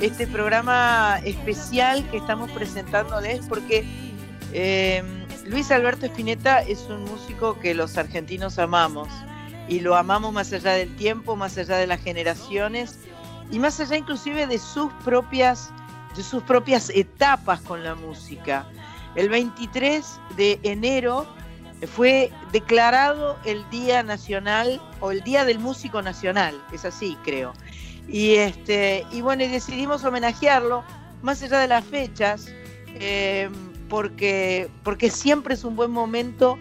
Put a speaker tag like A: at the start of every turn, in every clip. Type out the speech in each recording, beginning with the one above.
A: Este programa especial que estamos presentándoles porque eh, Luis Alberto Spinetta es un músico que los argentinos amamos y lo amamos más allá del tiempo, más allá de las generaciones y más allá inclusive de sus propias, de sus propias etapas con la música. El 23 de enero fue declarado el Día Nacional o el Día del Músico Nacional, es así creo. Y, este, y bueno, y decidimos homenajearlo, más allá de las fechas, eh, porque, porque siempre es un buen momento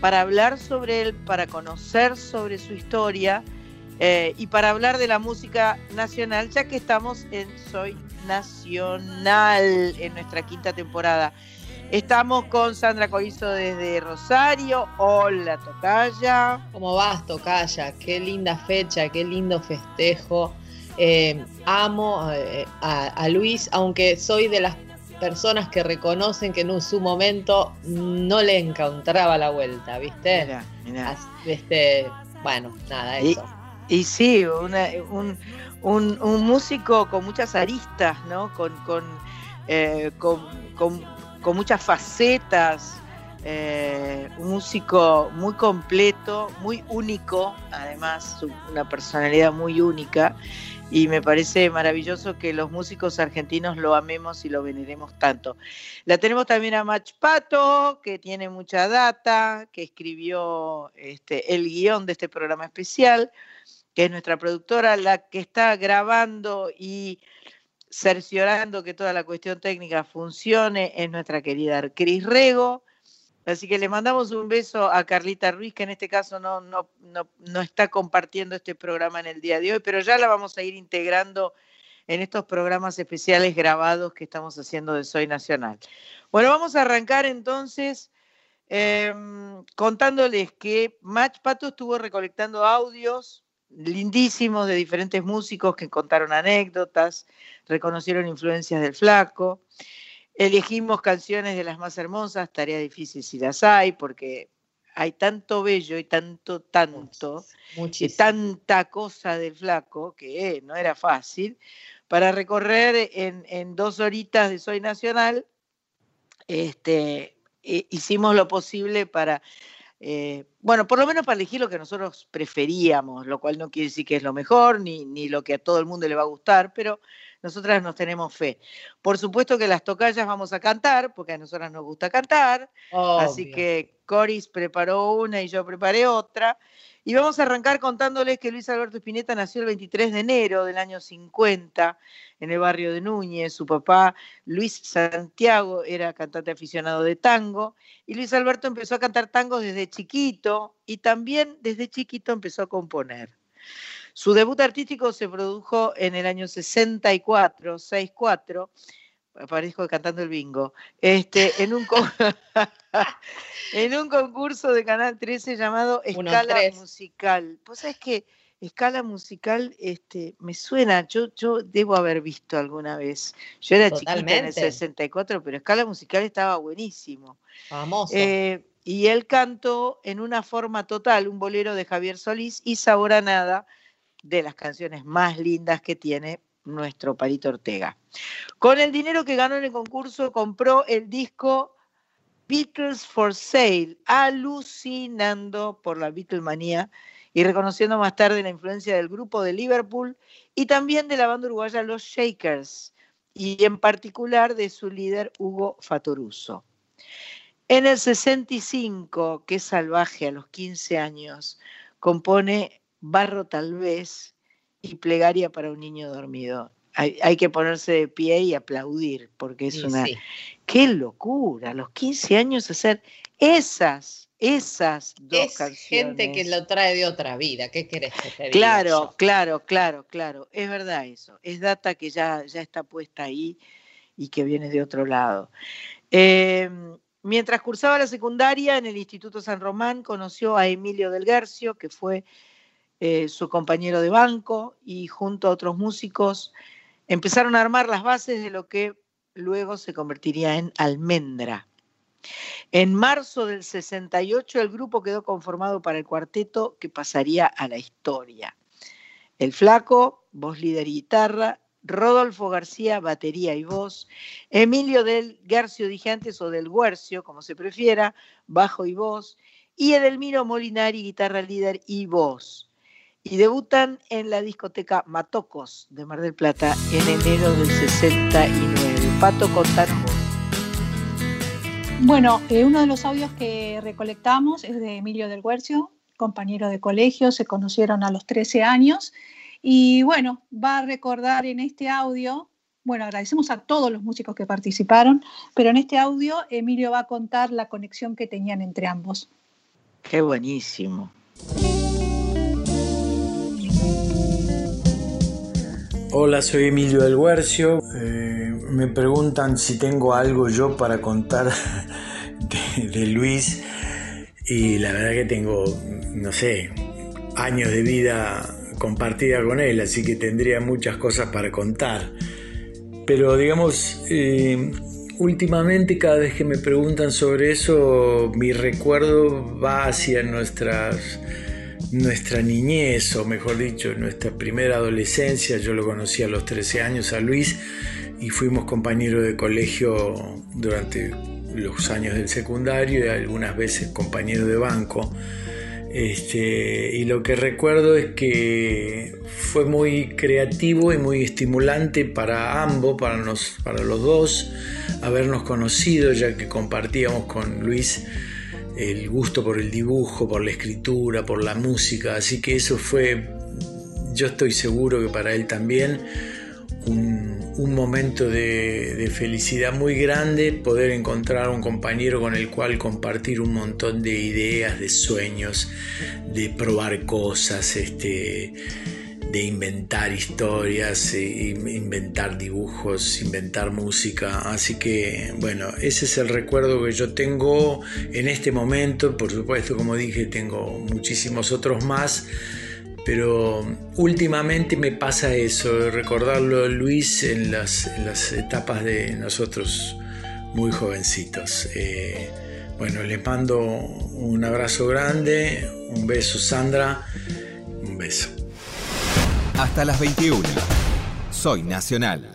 A: para hablar sobre él, para conocer sobre su historia eh, y para hablar de la música nacional, ya que estamos en Soy Nacional en nuestra quinta temporada. Estamos con Sandra Corizo desde Rosario. Hola, Tocaya.
B: ¿Cómo vas, Tocaya? Qué linda fecha, qué lindo festejo. Eh, amo eh, a, a Luis, aunque soy de las personas que reconocen que en su momento no le encontraba la vuelta, ¿viste?
A: Mirá, mirá.
B: Este, bueno, nada, eso.
A: Y sí, una- un, un- un músico con muchas aristas, ¿no? Con, con, eh, con- con- con muchas facetas, eh, un músico muy completo, muy único, además, una personalidad muy única. Y me parece maravilloso que los músicos argentinos lo amemos y lo veneremos tanto. La tenemos también a Mach Pato, que tiene mucha data, que escribió este, el guion de este programa especial que es nuestra productora, la que está grabando y cerciorando que toda la cuestión técnica funcione, es nuestra querida Cris Rego. Así que le mandamos un beso a Carlita Ruiz, que en este caso no, no, no, no está compartiendo este programa en el día de hoy, pero ya la vamos a ir integrando en estos programas especiales grabados que estamos haciendo de Soy Nacional. Bueno, vamos a arrancar entonces em, contándoles que Match Pato estuvo recolectando audios lindísimos de diferentes músicos que contaron anécdotas, reconocieron influencias del flaco. Elegimos canciones de las más hermosas, tarea difícil si las hay, porque hay tanto bello y tanto, tanto, y
B: Muchísimo.
A: tanta cosa del flaco que eh, no era fácil, para recorrer en, en dos horitas de Soy Nacional, este, eh, hicimos lo posible para, eh, bueno, por lo menos para elegir lo que nosotros preferíamos, lo cual no quiere decir que es lo mejor, ni, ni lo que a todo el mundo le va a gustar, pero nosotras nos tenemos fe. Por supuesto que las tocallas vamos a cantar, porque a nosotras nos gusta cantar, Así que Coris preparó una y yo preparé otra. Y vamos a arrancar contándoles que Luis Alberto Spinetta nació el 23 de enero del año 50 en el barrio de Núñez. Su papá, Luis Santiago, era cantante aficionado de tango. Y Luis Alberto empezó a cantar tangos desde chiquito y también desde chiquito empezó a componer. Su debut artístico se produjo en el año 64, 64, parezco cantando el bingo, este, en, un con- en un concurso de Canal 13 llamado Escala. Musical. Vos sabés que Escala Musical este, me suena, yo, yo debo haber visto alguna vez. Yo era chiquita en el
B: Totalmente.
A: 64, pero Escala Musical estaba buenísimo.
B: Famoso.
A: Eh, y él cantó en una forma total un bolero de Javier Solís y Sabor a Nada, de las canciones más lindas que tiene nuestro Palito Ortega. Con el dinero que ganó en el concurso, compró el disco Beatles for Sale, alucinando por la Beatlemanía y reconociendo más tarde la influencia del grupo de Liverpool y también de la banda uruguaya Los Shakers, y en particular de su líder Hugo Fatoruso. En el 65, que salvaje a los 15 años, compone Barro tal vez y Plegaria para un niño dormido. Hay, hay que ponerse de pie y aplaudir, porque es una...
B: sí.
A: ¡Qué locura! A los 15 años hacer esas, esas dos
B: Es
A: canciones.
B: gente que lo trae de otra vida. ¿Qué querés que te diga
A: Claro,
B: yo?
A: claro, claro, claro. Es verdad eso. Es data que ya, ya está puesta ahí y que viene de otro lado. Eh, Mientras cursaba la secundaria en el Instituto San Román, conoció a Emilio del Guercio, que fue eh, su compañero de banco, y junto a otros músicos empezaron a armar las bases de lo que luego se convertiría en Almendra. En marzo del 68 el grupo quedó conformado para el cuarteto que pasaría a la historia. El flaco, voz líder y guitarra, Rodolfo García, batería y voz, Emilio del Garcio dije antes, o del Guercio, como se prefiera, bajo y voz, y Edelmiro Molinari, guitarra líder y voz. Y debutan en la discoteca Matocos de Mar del Plata en enero del 69. Pato, contanos
C: Bueno, eh, uno de los audios que recolectamos es de Emilio del Guercio, compañero de colegio, se conocieron a los 13 años y bueno, va a recordar en este audio, bueno, agradecemos a todos los músicos que participaron, pero en este audio Emilio va a contar la conexión que tenían entre ambos.
A: Qué buenísimo.
D: Hola, soy Emilio del Huercio. Eh, me preguntan si tengo algo yo para contar de, Luis y la verdad que tengo, no sé, años de vida compartida con él, así que tendría muchas cosas para contar. Pero digamos, eh, últimamente cada vez que me preguntan sobre eso, mi recuerdo va hacia nuestras, nuestra niñez, o mejor dicho, nuestra primera adolescencia. Yo lo conocí a los 13 años a Luis y fuimos compañeros de colegio durante los años del secundario y algunas veces compañeros de banco. Este, y lo que recuerdo es que fue muy creativo y muy estimulante para ambos, para, para los dos, habernos conocido, ya que compartíamos con Luis el gusto por el dibujo, por la escritura, por la música. Así que eso fue, yo estoy seguro que para él también, un, momento de, felicidad muy grande poder encontrar un compañero con el cual compartir un montón de ideas, de sueños, de probar cosas, este, de inventar historias, inventar dibujos, inventar música. Así que bueno, ese es el recuerdo que yo tengo en este momento. Por supuesto, como dije, tengo muchísimos otros más pero últimamente me pasa eso, recordarlo Luis en las, etapas de nosotros muy jovencitos. Eh, bueno, les mando un abrazo grande, un beso Sandra, un beso.
E: Hasta las 21. Soy Nacional.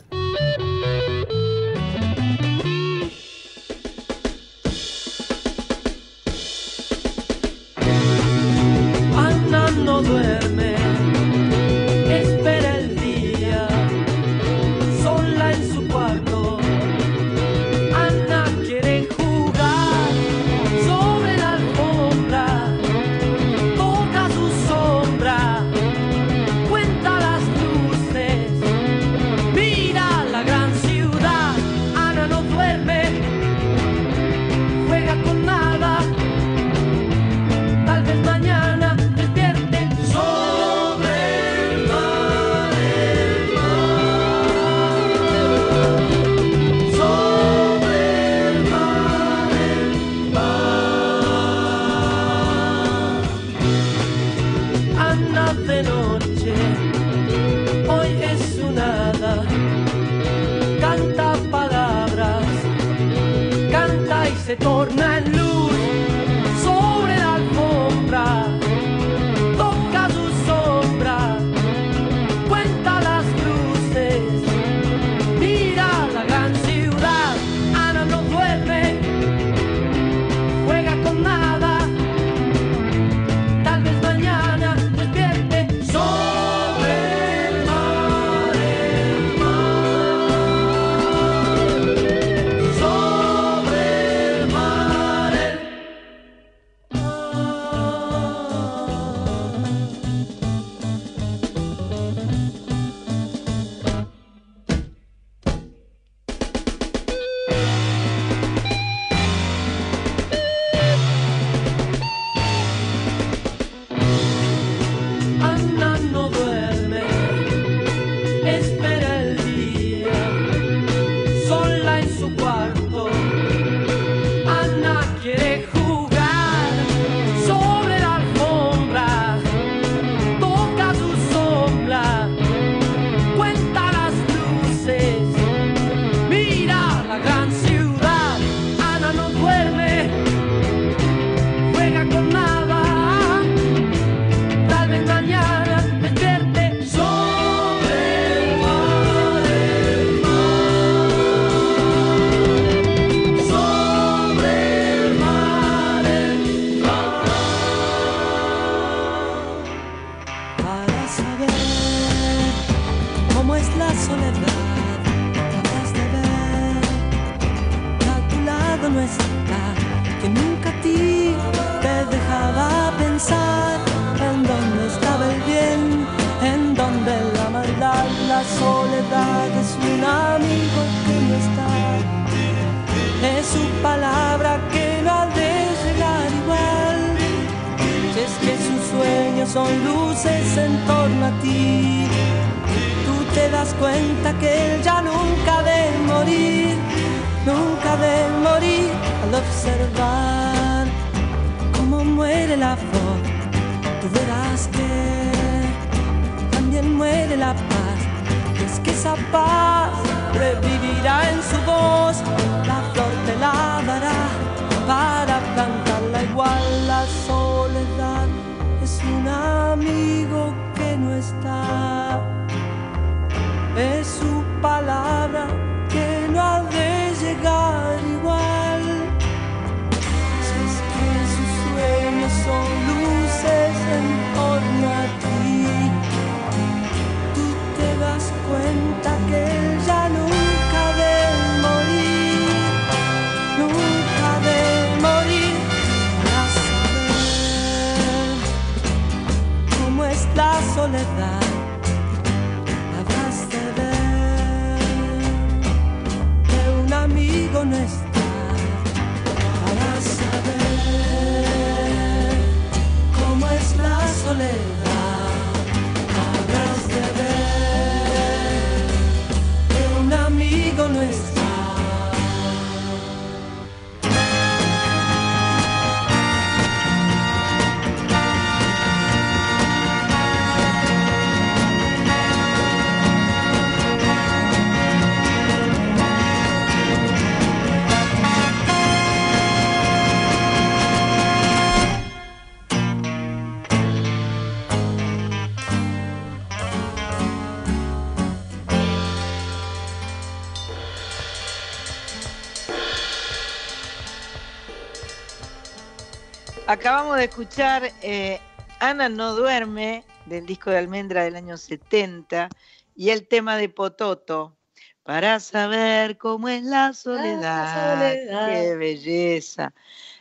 A: Acabamos de escuchar eh, Ana no duerme del disco de Almendra del año 70 y el tema de Pototo para saber cómo es la soledad.
B: soledad.
A: Qué belleza.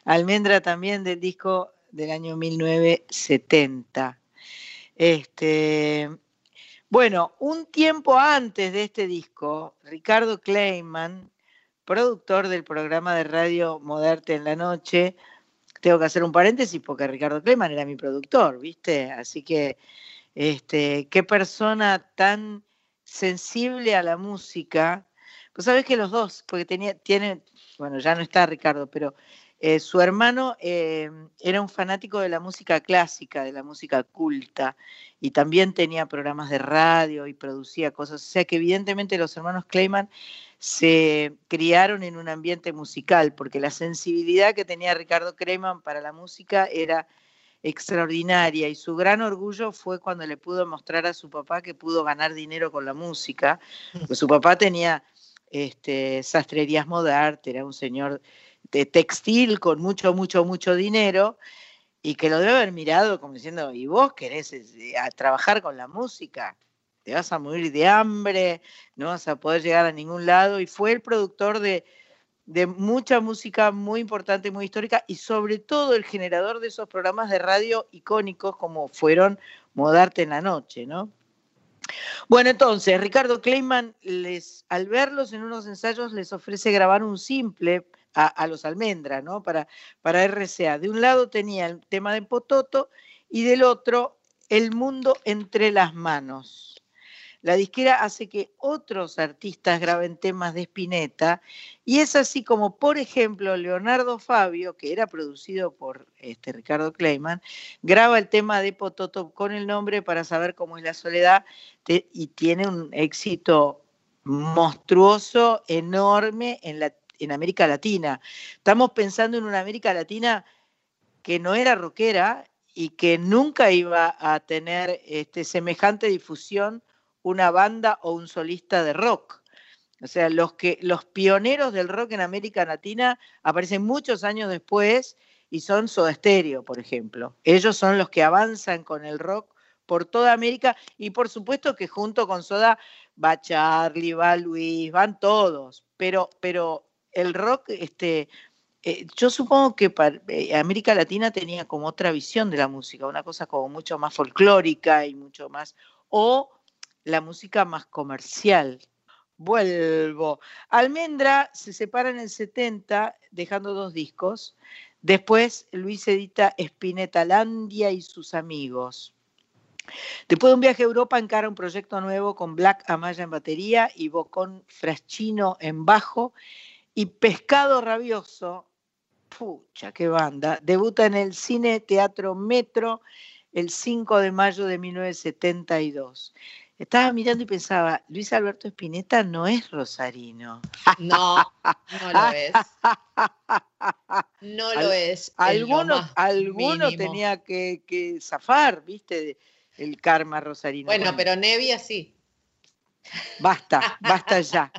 A: Almendra también del disco del año 1970. Este, bueno, un tiempo antes de este disco, Ricardo Kleiman, productor del programa de radio Moderte en la Noche, tengo que hacer un paréntesis porque Ricardo Kleiman era mi productor, ¿viste? Así que, este, qué persona tan sensible a la música. Pues sabes que los dos, porque tenía, tiene, bueno, ya no está Ricardo, pero eh, su hermano eh, era un fanático de la música clásica, de la música culta, y también tenía programas de radio y producía cosas. O sea que evidentemente los hermanos Kleiman se criaron en un ambiente musical, porque la sensibilidad que tenía Ricardo Kleiman para la música era extraordinaria y su gran orgullo fue cuando le pudo mostrar a su papá que pudo ganar dinero con la música, pues su papá tenía este, sastrerías modarte, era un señor de textil con mucho, mucho, mucho dinero y que lo debe haber mirado como diciendo, ¿y vos querés eh, a trabajar con la música? Te vas a morir de hambre, no vas a poder llegar a ningún lado. Y fue el productor de, de mucha música muy importante, muy histórica y sobre todo el generador de esos programas de radio icónicos como fueron Modarte en la Noche, ¿no? Bueno, entonces, Ricardo Kleiman, les, al verlos en unos ensayos, les ofrece grabar un simple a, los Almendra, ¿no? Para, para RCA. De un lado tenía el tema de Pototo y del otro, El mundo entre las manos. La disquera hace que otros artistas graben temas de Spinetta y es así como, por ejemplo, Leonardo Fabio, que era producido por este, Ricardo Kleiman, graba el tema de Pototo con el nombre para saber cómo es la soledad y tiene un éxito monstruoso, enorme en, la, en América Latina. Estamos pensando en una América Latina que no era rockera y que nunca iba a tener este, semejante difusión una banda o un solista de rock. O sea, los, que, los pioneros del rock en América Latina aparecen muchos años después y son Soda Stereo, por ejemplo. Ellos son los que avanzan con el rock por toda América y por supuesto que junto con Soda va Charlie, va Luis, van todos, pero, pero el rock, este, eh, yo supongo que para, eh, América Latina tenía como otra visión de la música, una cosa como mucho más folclórica y mucho más, o la música más comercial. Vuelvo. Almendra se separa en el 70, dejando dos discos. Después Luis edita Spinetalandia y sus amigos. Después de un viaje a Europa encara un proyecto nuevo con Black Amaya en batería y Bocón Fraschino en bajo y Pescado Rabioso, pucha, qué banda, debuta en el Cine Teatro Metro el 5 de mayo de 1972. Estaba mirando y pensaba, Luis Alberto Spinetta no es rosarino.
B: No, no lo es. No lo es.
A: Alguno, alguno tenía que, que, zafar, viste, el karma rosarino.
B: Bueno, pero Nevia sí.
A: Basta, basta ya.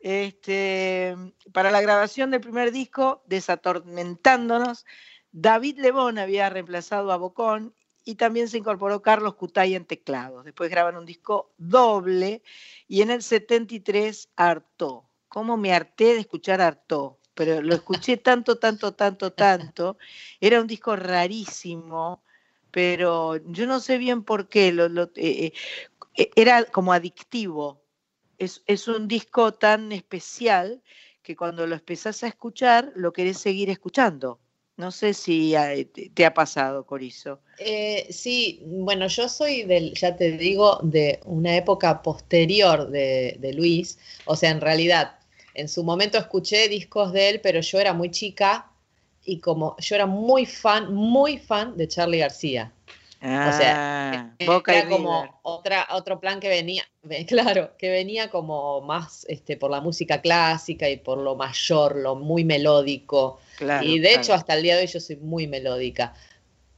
A: Este, para la grabación del primer disco, Desatormentándonos, David Lebón había reemplazado a Bocón y también se incorporó Carlos Cutay en teclados. Después graban un disco doble y en el 73 hartó. ¿Cómo me harté de escuchar hartó? Pero lo escuché tanto, tanto, tanto, tanto. Era un disco rarísimo, pero yo no sé bien por qué. Lo, eh, eh, era como adictivo. Es, un disco tan especial que cuando lo empezás a escuchar, lo querés seguir escuchando. No sé si te ha pasado, Corizo.
B: Eh, sí, bueno, yo soy del, ya te digo, de una época posterior de, de, Luis. O sea, en realidad, en su momento escuché discos de él, pero yo era muy chica y como yo era muy fan, muy fan de Charlie García o sea, ah, era como otra, otro plan que venía, claro, que venía como más este, por la música clásica y por lo mayor, lo muy melódico. y de hecho, hasta el día de hoy yo soy muy melódica.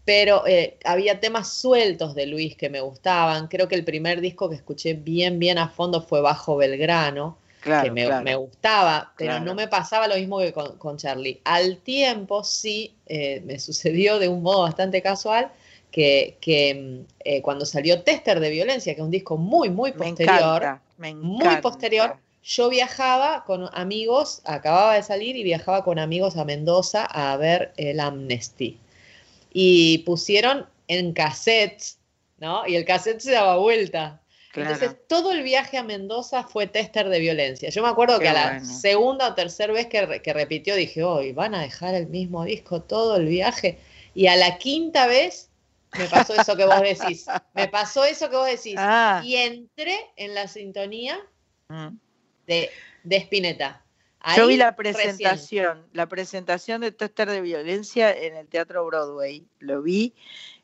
B: Pero eh, había temas sueltos de Luis que me gustaban. Creo que el primer disco que escuché bien, bien a fondo fue Bajo Belgrano, que me, gustaba, pero no me pasaba lo mismo que con, Charlie. Al tiempo sí eh, me sucedió de un modo bastante casual que, mm, eh, cuando salió Tester de Violencia, que es un disco muy, muy posterior, muy posterior, yo viajaba con amigos, acababa de salir y viajaba con amigos a Mendoza a ver el Amnesty. Y pusieron en cassettes, ¿no? Y el cassette se daba vuelta. Entonces, todo el viaje a Mendoza fue tester de violencia. Yo me acuerdo que a la segunda o tercera vez que, que repitió dije, hoy van a dejar el mismo disco todo el viaje. Y a la quinta vez me pasó eso que vos decís. Me pasó eso que vos decís. Ah. Y entré en la sintonía mm. de, de Spinetta.
A: Yo vi la presentación, la presentación de Tester de Violencia en el Teatro Broadway. Lo vi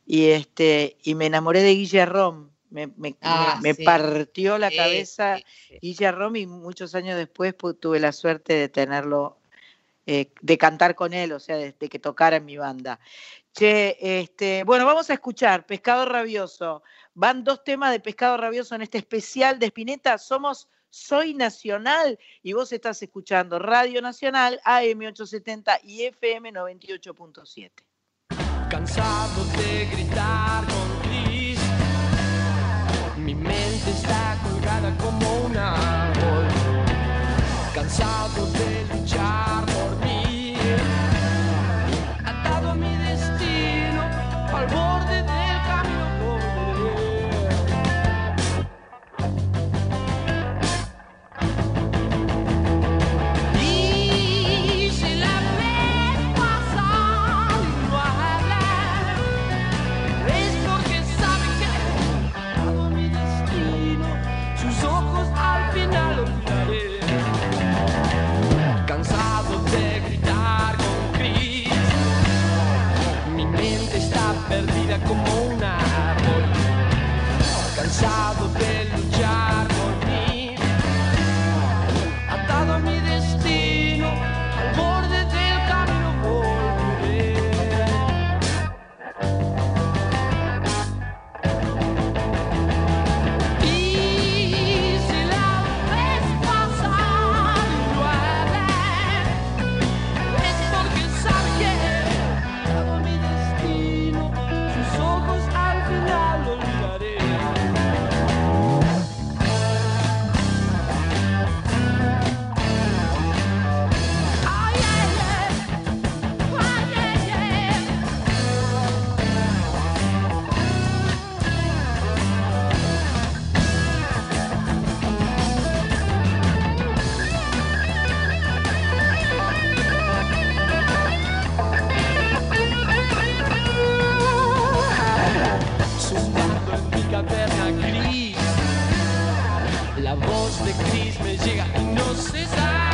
A: y este y me enamoré de Guillermo. Me, me, ah, partió la cabeza Guillermo y muchos años después tuve la suerte de tenerlo, eh, de cantar con él, o sea, de, de, que tocara en mi banda. Che, este, bueno, vamos a escuchar Pescado Rabioso. Van dos temas de Pescado Rabioso en este especial de Espineta. Somos Soy Nacional y vos estás escuchando Radio Nacional AM870 y FM 98.7.
F: Cansado de gritar con Cris, mi mente está colgada como un árbol. Cansado de luchar al borde del voz de Cris me llega y no se da.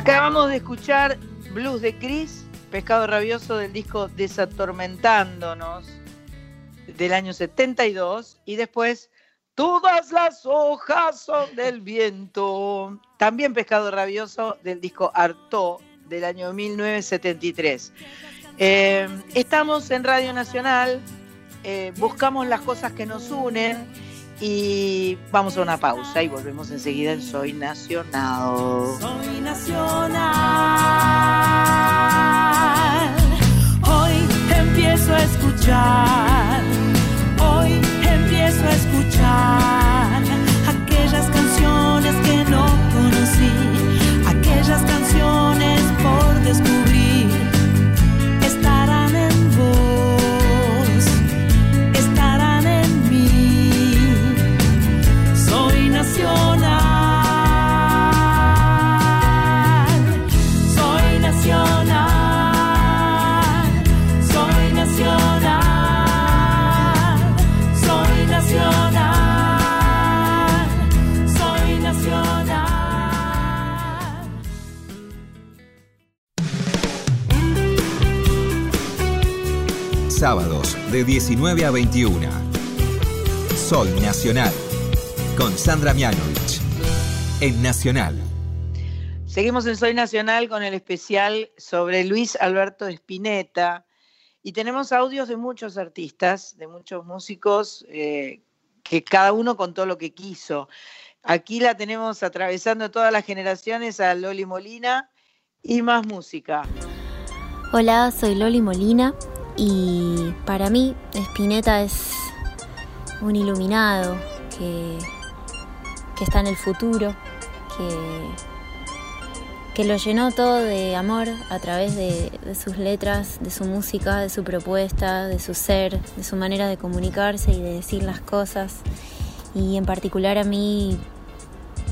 A: Acabamos de escuchar Blues de Chris, Pescado Rabioso del disco Desatormentándonos del año 72 y después Todas las hojas son del viento, también Pescado Rabioso del disco Artó del año 1973. Eh, estamos en Radio Nacional, eh, buscamos las cosas que nos unen y vamos a una pausa y volvemos enseguida en Soy Nacional.
G: Soy nacional. Hoy empiezo a escuchar. Hoy empiezo a escuchar
E: Sábados de 19 a 21. Soy Nacional. Con Sandra Mianovich. En Nacional.
A: Seguimos en Soy Nacional con el especial sobre Luis Alberto Spinetta y tenemos audios de muchos artistas, de muchos músicos, eh, que cada uno contó lo que quiso. Aquí la tenemos atravesando todas las generaciones a Loli Molina y más música.
H: Hola, soy Loli Molina y para mí Spinetta es un iluminado que, que está en el futuro, que, que lo llenó todo de amor a través de, de sus letras, de su música, de su propuesta, de su ser, de su manera de comunicarse y de decir las cosas. Y en particular a mí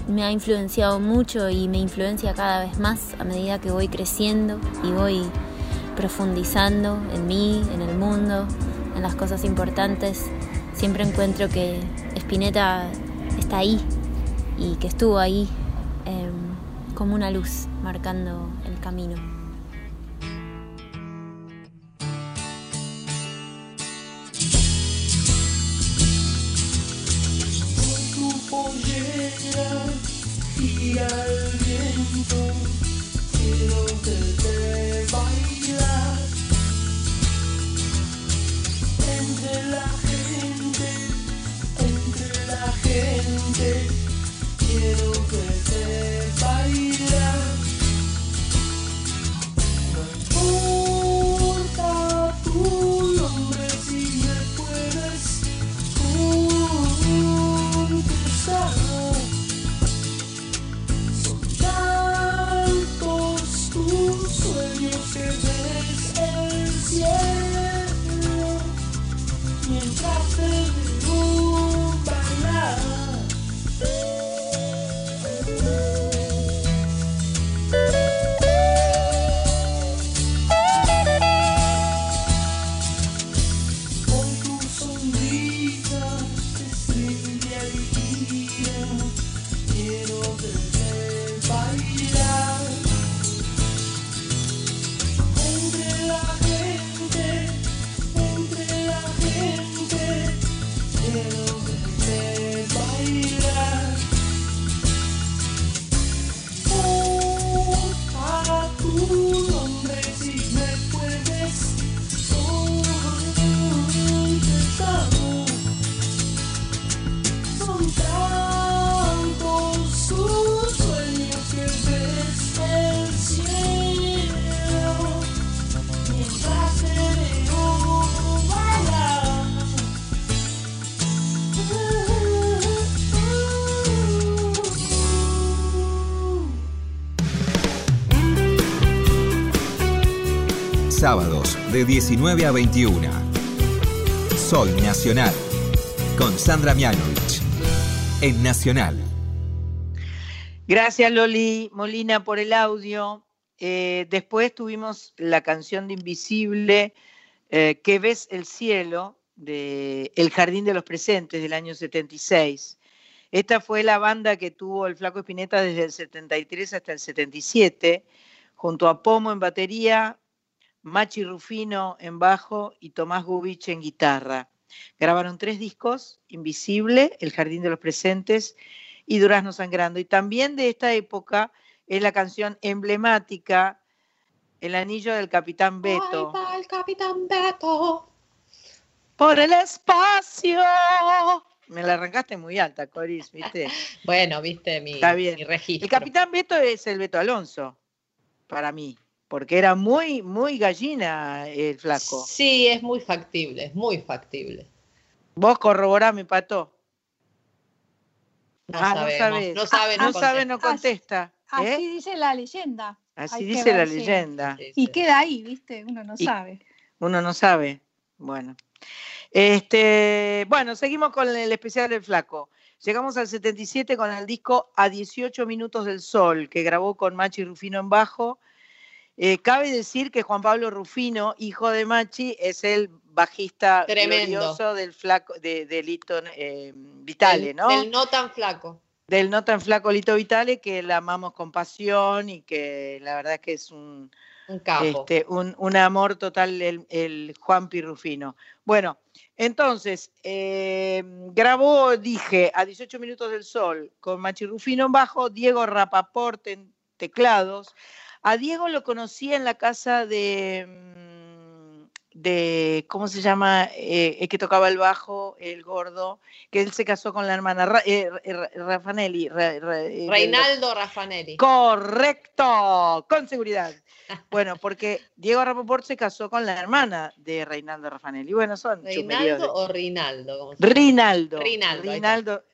H: me ha influenciado mucho y me influencia cada vez más a medida que voy creciendo y voy profundizando en mí, en el mundo, en las cosas importantes, siempre encuentro que Spinetta está ahí y que estuvo ahí em, como una luz marcando el camino.
I: que te entre la gente, entre la gente. Quiero verte bailar. No
E: importa de 19 a 21. Soy Nacional. Con Sandra Mianovich. En Nacional.
A: Gracias Loli Molina por el audio. Eh, después tuvimos la canción de Invisible, eh, Que ves el cielo, de El Jardín de los Presentes del año 76. Esta fue la banda que tuvo el Flaco Espineta desde el 73 hasta el 77, junto a Pomo en batería, Machi Rufino en bajo y Tomás Gubich en guitarra. Grabaron tres discos, Invisible, El Jardín de los Presentes y Durazno Sangrando. Y también de esta época es la canción emblemática, El Anillo del Capitán Beto.
B: Ahí va el Capitán Beto.
A: Por el espacio. Me la arrancaste muy alta, Coris, ¿viste?
B: Bueno, viste mi,
A: Está bien.
B: mi registro.
A: El Capitán Beto es el Beto Alonso, para mí, porque era muy, muy gallina el flaco.
B: Sí, es muy factible, es muy factible.
A: Vos corroborame, Pato.
B: No
A: ah,
B: sabemos,
A: no sabes.
B: no sabe,
A: no,
B: no
A: sabe, no
C: contesta.
A: contesta.
C: Así
A: ¿eh?
C: dice la leyenda.
A: Así dice la
C: sí.
A: leyenda.
B: Sí,
C: Y queda ahí, ¿viste? Uno no
A: Y-
C: sabe.
A: Uno no sabe. Bueno. Este, bueno, seguimos con el especial del Flaco. Llegamos al 77 con el disco A 18 Minutos del Sol, que grabó con Machi Rufino en bajo. Eh, cabe decir que Juan Pablo Rufino, hijo de Machi, es el bajista
B: Tremendo.
A: glorioso del flaco de, de Lito eh, Vitale, ¿no?
B: Del no tan flaco.
A: del no tan flaco Lito Vitale, que la amamos con pasión y que la verdad es que es un,
B: Un capo.
A: este, un, un amor total el, el Juan Pirrufino. Bueno, entonces, eh, grabó, dije, a 18 minutos del sol, con Machi Rufino en bajo, Diego Rapaport en teclados. A Diego lo conocí en la casa de, mm, de ¿cómo se llama? Eh, el que tocaba el bajo, el gordo, que él se casó con la hermana Ra- eh, Ra- Raffanelli. Ra- Ra- eh,
B: Reinaldo Raffanelli.
A: Correcto, con seguridad. Bueno, porque Diego Rapoport se casó con la hermana de Reinaldo Raffanelli. Bueno, son
B: ¿Reinaldo o Rinaldo?
A: Rinaldo.
B: Rinaldo.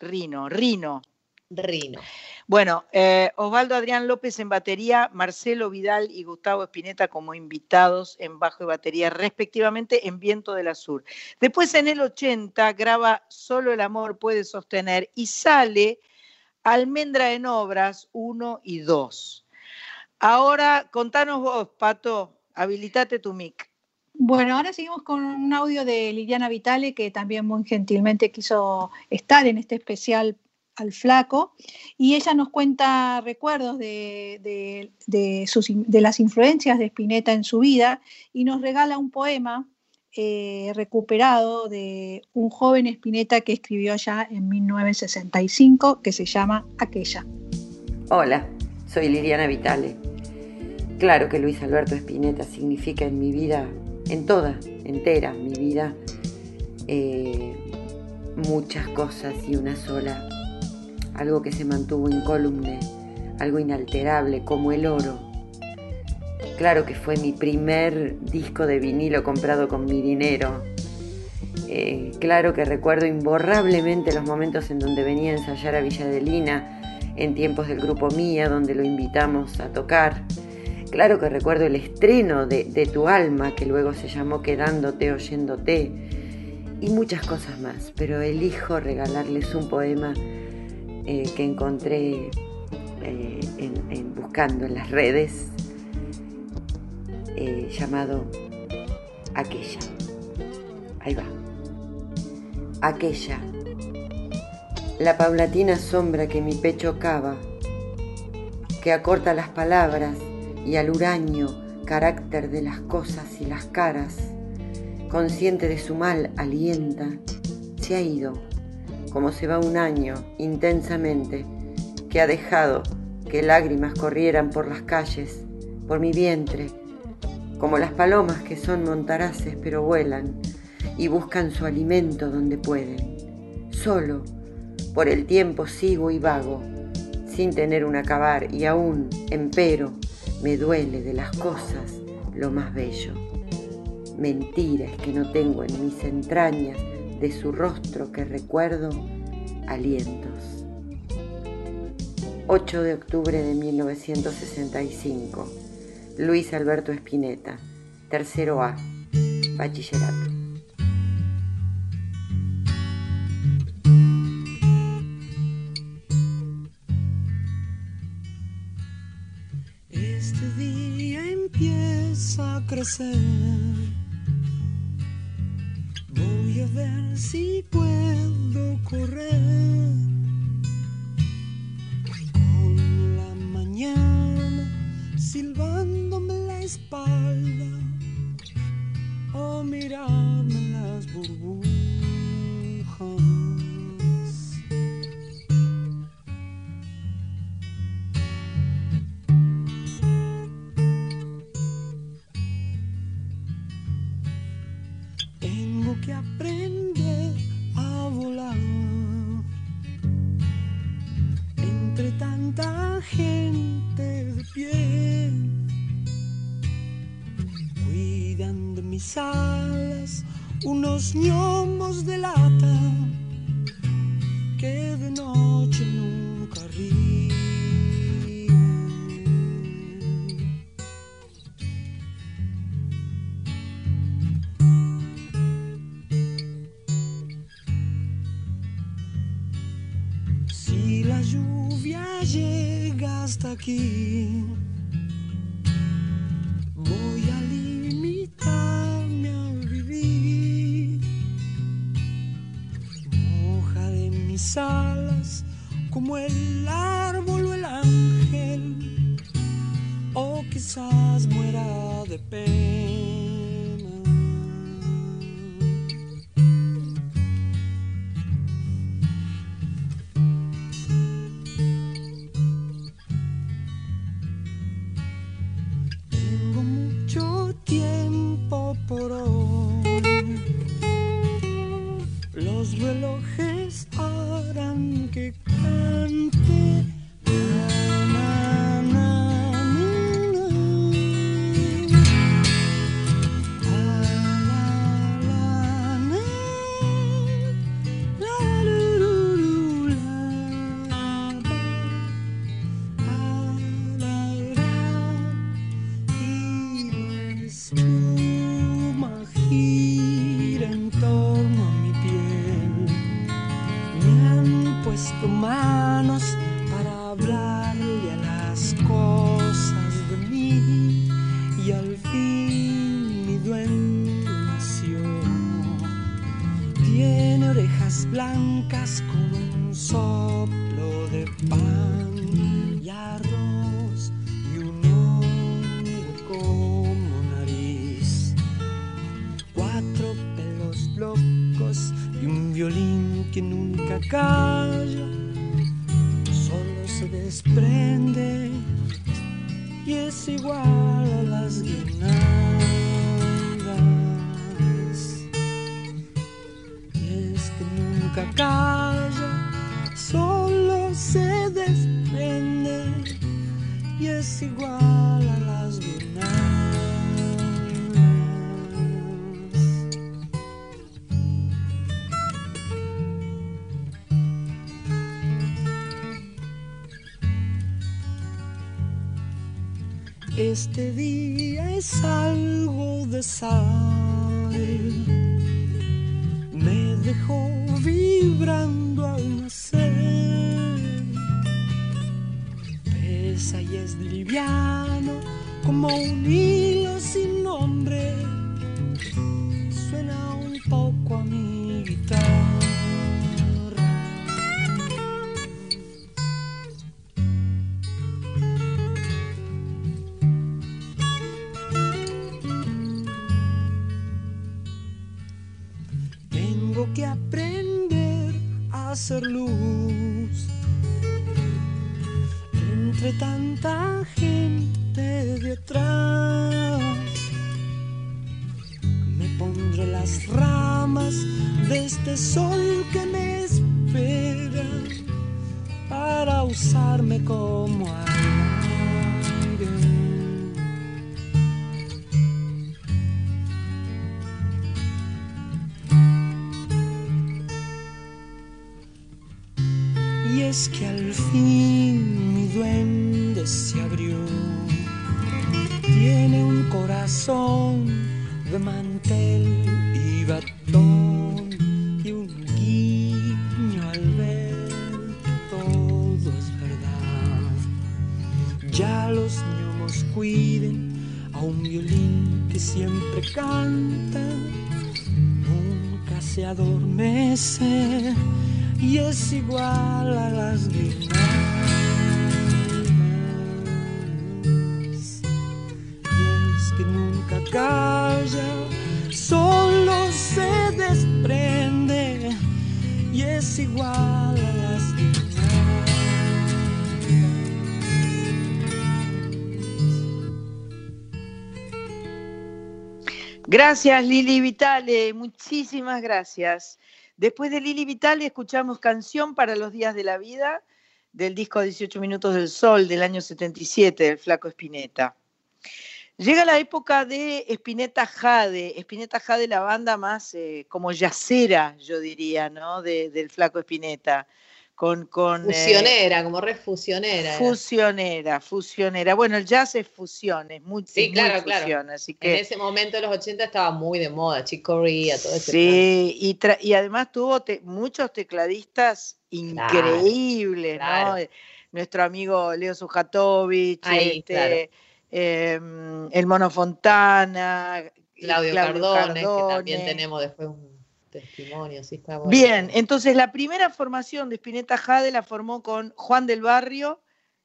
A: Rino, Rino.
B: Rino.
A: Bueno, eh, Osvaldo Adrián López en batería, Marcelo Vidal y Gustavo Espineta como invitados en bajo y batería, respectivamente en Viento del Azul. Después en el 80 graba Solo el amor puede sostener y sale Almendra en Obras 1 y 2. Ahora, contanos vos, Pato, habilitate tu mic.
C: Bueno, ahora seguimos con un audio de Liliana Vitale, que también muy gentilmente quiso estar en este especial al flaco, y ella nos cuenta recuerdos de, de- de las influencias de Spinetta en su vida y nos regala un poema eh, recuperado de un joven Spinetta que escribió ya en 1965, que se llama Aquella.
J: Hola, soy Liliana Vitale. Claro que Luis Alberto Spinetta significa en mi vida, en toda, entera mi vida, eh, muchas cosas y una sola. Algo que se mantuvo incólume, algo inalterable como el oro. Claro que fue mi primer disco de vinilo comprado con mi dinero. Eh, claro que recuerdo imborrablemente los momentos en donde venía a ensayar a Villa Adelina, en tiempos del grupo Mía, donde lo invitamos a tocar. Claro que recuerdo el estreno de, de Tu Alma, que luego se llamó Quedándote, Oyéndote, y muchas cosas más, pero elijo regalarles un poema eh, que encontré eh, buscando en las redes, eh, llamado Aquella. Ahí va. Aquella. La paulatina sombra que mi pecho cava, que acorta las palabras y al huraño carácter de las cosas y las caras, consciente de su mal, alienta, se ha ido, como se va un año intensamente, que ha dejado que lágrimas corrieran por las calles, por mi vientre, como las palomas que son montaraces pero vuelan y buscan su alimento donde pueden. Solo, por el tiempo sigo y vago, sin tener un acabar y aún, empero, me duele de las cosas lo más bello. Mentira es que no tengo en mis entrañas de su rostro que recuerdo alientos. 8 de octubre de 1965. Luis Alberto Espineta, tercero A, bachillerato.
E: Este día empieza a crecer. Voy a ver si puedo correr con la mañana silbándome la espalda o mirarme las burbujas. Aprender a volar entre tanta gente de pie. Cuidan de mis alas unos gnomos de lata Este tanta gente detrás. Me pondré las ramas de este sol que me espera para usarme como
A: Gracias Lili Vitale, muchísimas gracias. Después de Lili Vitale escuchamos Canción para los Días de la Vida del disco 18 Minutos del Sol del año 77 del Flaco Espineta. Llega la época de Espineta Jade, Espineta Jade la banda más eh, como yacera, yo diría, ¿no? De- del Flaco Espineta. Con, con, eh,
B: Fusionera, como re fusionera. era.
A: fusionera. Bueno, el jazz es fusión, es muy,
B: Sí, claro, claro.
A: fusión, así
B: En
A: que
B: ese momento de los 80 estaba muy de moda, Chick Corea, todo ese
A: Sí, y, tra- y además tuvo te- muchos tecladistas increíbles,
B: claro.
A: ¿no? Nuestro amigo Leo Sujatovich,
B: Ahí,
A: este, em, el Mono Fontana, y
B: Claudio, Cardone, que también tenemos después un testimonio, sí, está bueno.
A: Bien, entonces la primera formación de Spinetta Jade la formó con Juan del Barrio,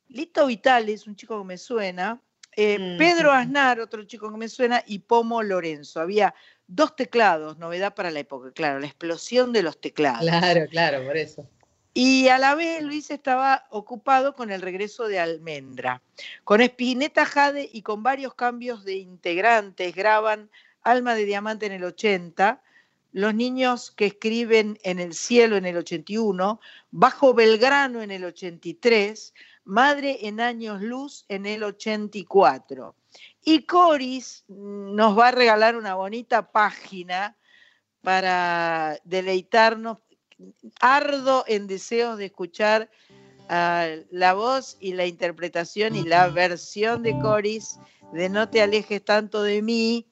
A: Lito Vitales, un chico que me suena, eh,
B: Mm.
A: Pedro Aznar, otro chico que me suena, y Pomo Lorenzo. Había dos teclados, novedad para la época, claro, la explosión de los teclados.
B: Claro, claro, por eso.
A: Y a la vez Luis estaba ocupado con el regreso de Almendra. Con Spinetta Jade y con varios cambios de integrantes, graban Alma de Diamante en el 80, Los Niños que Escriben en el Cielo en el 81, Bajo Belgrano en el 83, Madre en Años Luz en el 84. Y Coris mm, nos va a regalar una bonita página para deleitarnos ardo en deseos de escuchar ah, la voz y la interpretación y la versión de Coris de No te alejes tanto de mí.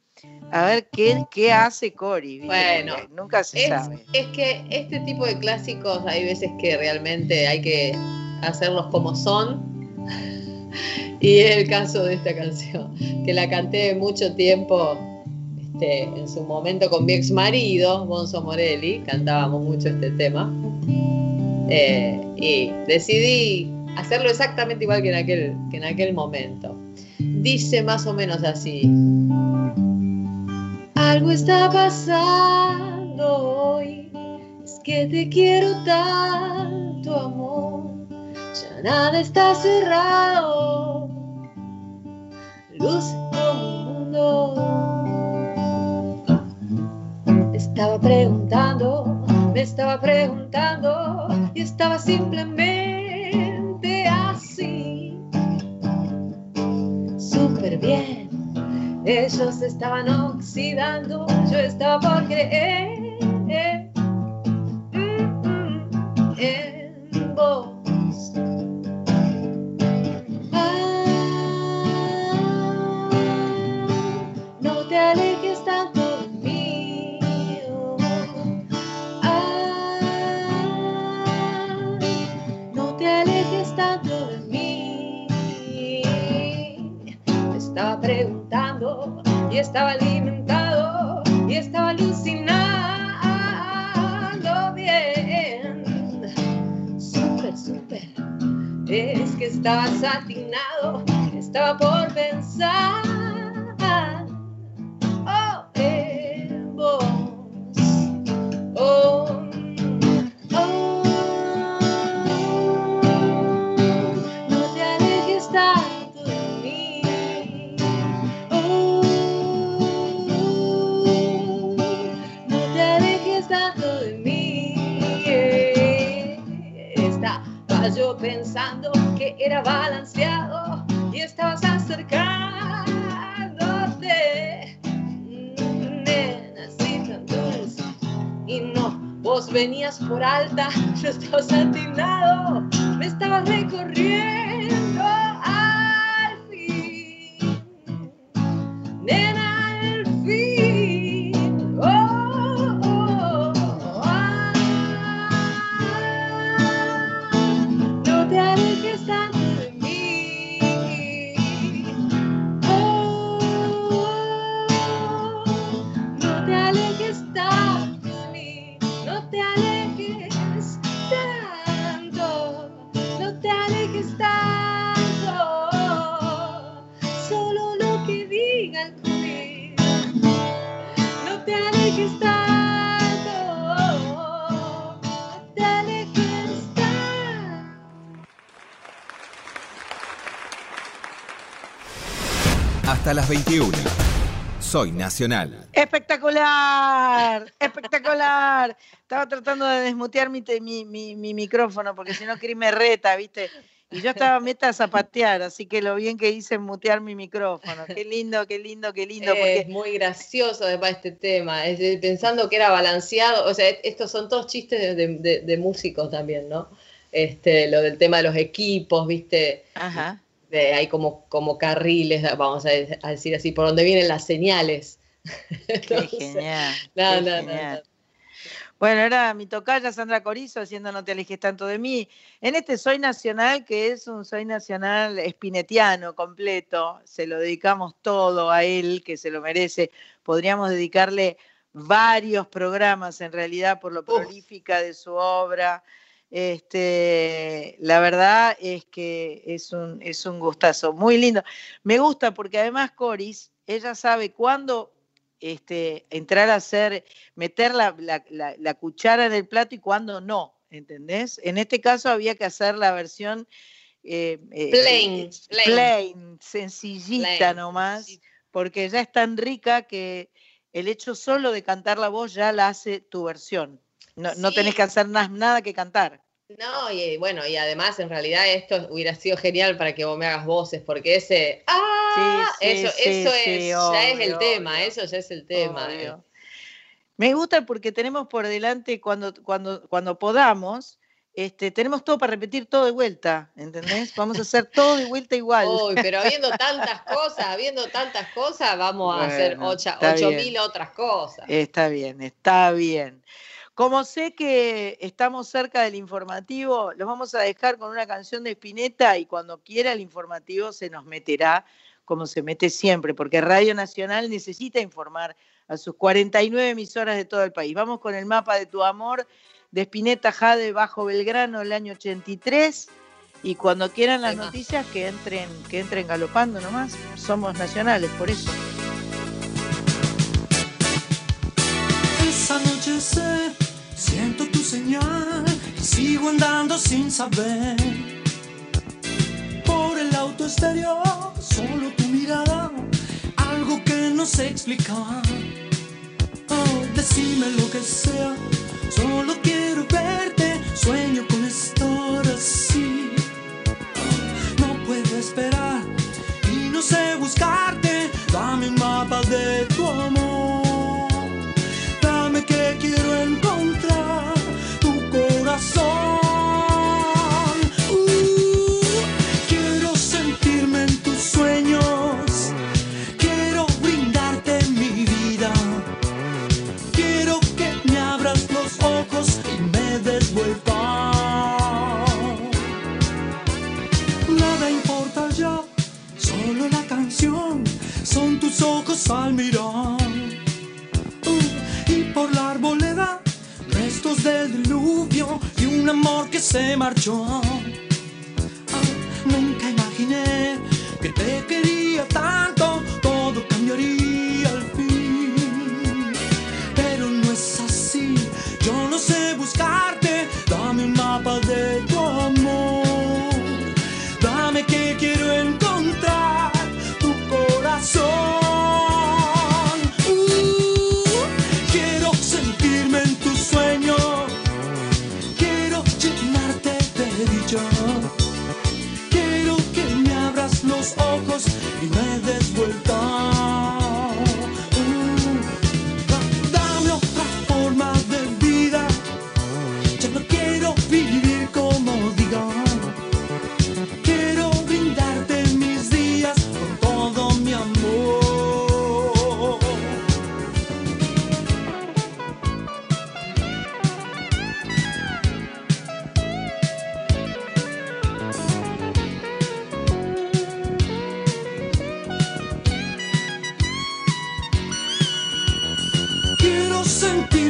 A: A ver qué, qué hace. ¿viste?
B: Bueno,
A: Porque nunca se
B: Es,
A: sabe.
B: es que este tipo de clásicos hay veces que realmente hay que hacerlos como son. Y es el caso de esta canción, que la canté mucho tiempo este, en su momento con mi ex marido, Bonzo Morelli, cantábamos mucho este tema. Eh, y decidí hacerlo exactamente igual que en, aquel, que en aquel momento. Dice más o menos así. Algo está pasando hoy, es que te quiero tanto amor, ya nada está cerrado, luz como un mundo. Estaba preguntando, me estaba preguntando y estaba simplemente así. Súper bien, ellos estaban oxidando, yo estaba por creer en vos. Ah, no te alejes tanto de mí. oh. Ah, no te alejes tanto de mí. Me estaba y estaba alimentado y estaba alucinando bien. Súper, súper. Es que estaba satinado, estaba por pensar. Pensando que era balanceado y estabas acercándote. Nena, tan dulce. Y no, vos venías por alta, yo estaba satinado, me estabas recorriendo al fin. Nena,
K: Hasta las 21. Soy Nacional.
A: Espectacular, espectacular. Estaba tratando de desmutear mi, mi, mi- mi micrófono porque si no Cris me reta, ¿viste? Y yo estaba meta a zapatear, así que lo bien que hice en mutear mi micrófono. Qué lindo, qué lindo, qué lindo.
B: Es muy gracioso además este tema, es de- pensando que era balanceado, o sea, estos son todos chistes de, de- de- de músicos también, ¿no? Este, lo del tema de los equipos, ¿viste?
A: Ajá.
B: De- hay como, como carriles, vamos a, de- a decir así, por donde vienen las señales.
A: qué
B: Entonces,
A: genial.
B: no,
A: qué
B: no, no,
A: genial. Bueno, era mi tocaya Sandra Corizo haciendo No te alejes tanto de mí. En este Soy Nacional, que es un Soy Nacional espinetiano completo, se lo dedicamos todo a él, que se lo merece. Podríamos dedicarle varios programas en realidad por lo prolífica de su obra. Este, la verdad es que es un, es un gustazo, muy lindo. Me gusta porque además Coris, ella sabe cuándo este, entrar a hacer, meter la, la- la- la cuchara en el plato y cuándo no, ¿entendés? En este caso había que hacer la versión eh, eh,
B: Plain,
A: eh,
B: plain.
A: plain, sencillita
B: Plain,
A: nomás, porque ya es tan rica que el hecho solo de cantar la voz ya la hace tu versión. No, no tenés que hacer nada que cantar.
B: No, y bueno, y además en realidad esto hubiera sido genial para que vos me hagas voces, porque ese ah,
A: Sí, sí,
B: eso,
A: sí,
B: eso es, ya es el
A: obvio,
B: tema,
A: obvio.
B: eso ya es el tema. eh.
A: Me gusta porque tenemos por delante cuando, cuando, cuando podamos, este, tenemos todo para repetir todo de vuelta, ¿entendés? Vamos a hacer todo de vuelta igual.
B: Uy, pero habiendo tantas cosas, habiendo tantas cosas, vamos a hacer ocho, ocho mil otras cosas.
A: Está bien, está bien. Como sé que estamos cerca del informativo, los vamos a dejar con una canción de Spinetta y cuando quiera el informativo se nos meterá como se mete siempre, porque Radio Nacional necesita informar a sus 49 emisoras de todo el país. Vamos con el mapa de tu amor de Spinetta Jade Bajo Belgrano el año 83 y cuando quieran las noticias que entren, que entren galopando nomás. Somos nacionales, por eso.
E: Es anochecer, Siento tu señal y sigo andando sin saber. Por el auto exterior, solo tu mirada, algo que no sé explicar. Oh, decime lo que sea, solo quiero verte. Sueño con estar así. No puedo esperar y no sé buscarte. Dame un mapa de tu amor. vamos al uh, y por la arboleda, restos del diluvio y un amor que se marchó. Ah, nunca imaginé que te quería tanto, todo cambiaría al fin. Pero no es así, yo no sé buscarte, dame un mapa de tu amor, dame que quiero encontrar. sentir.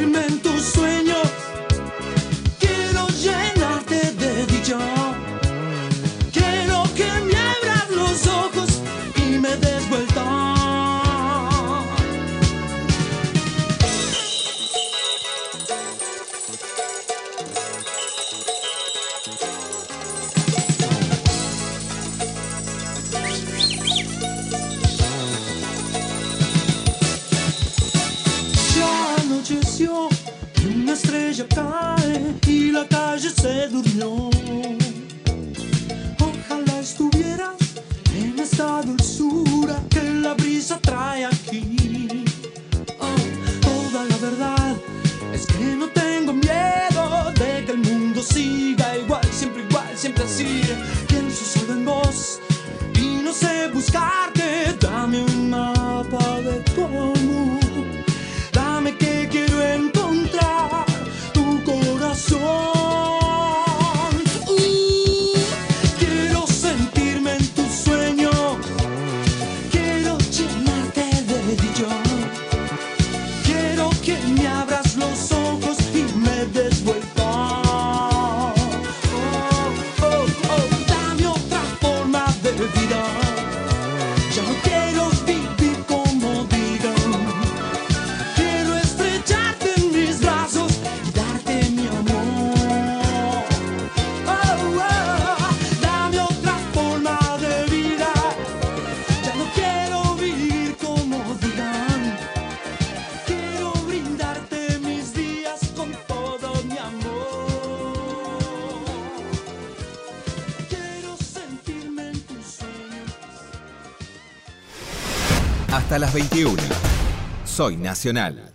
K: hasta las 21. Soy Nacional.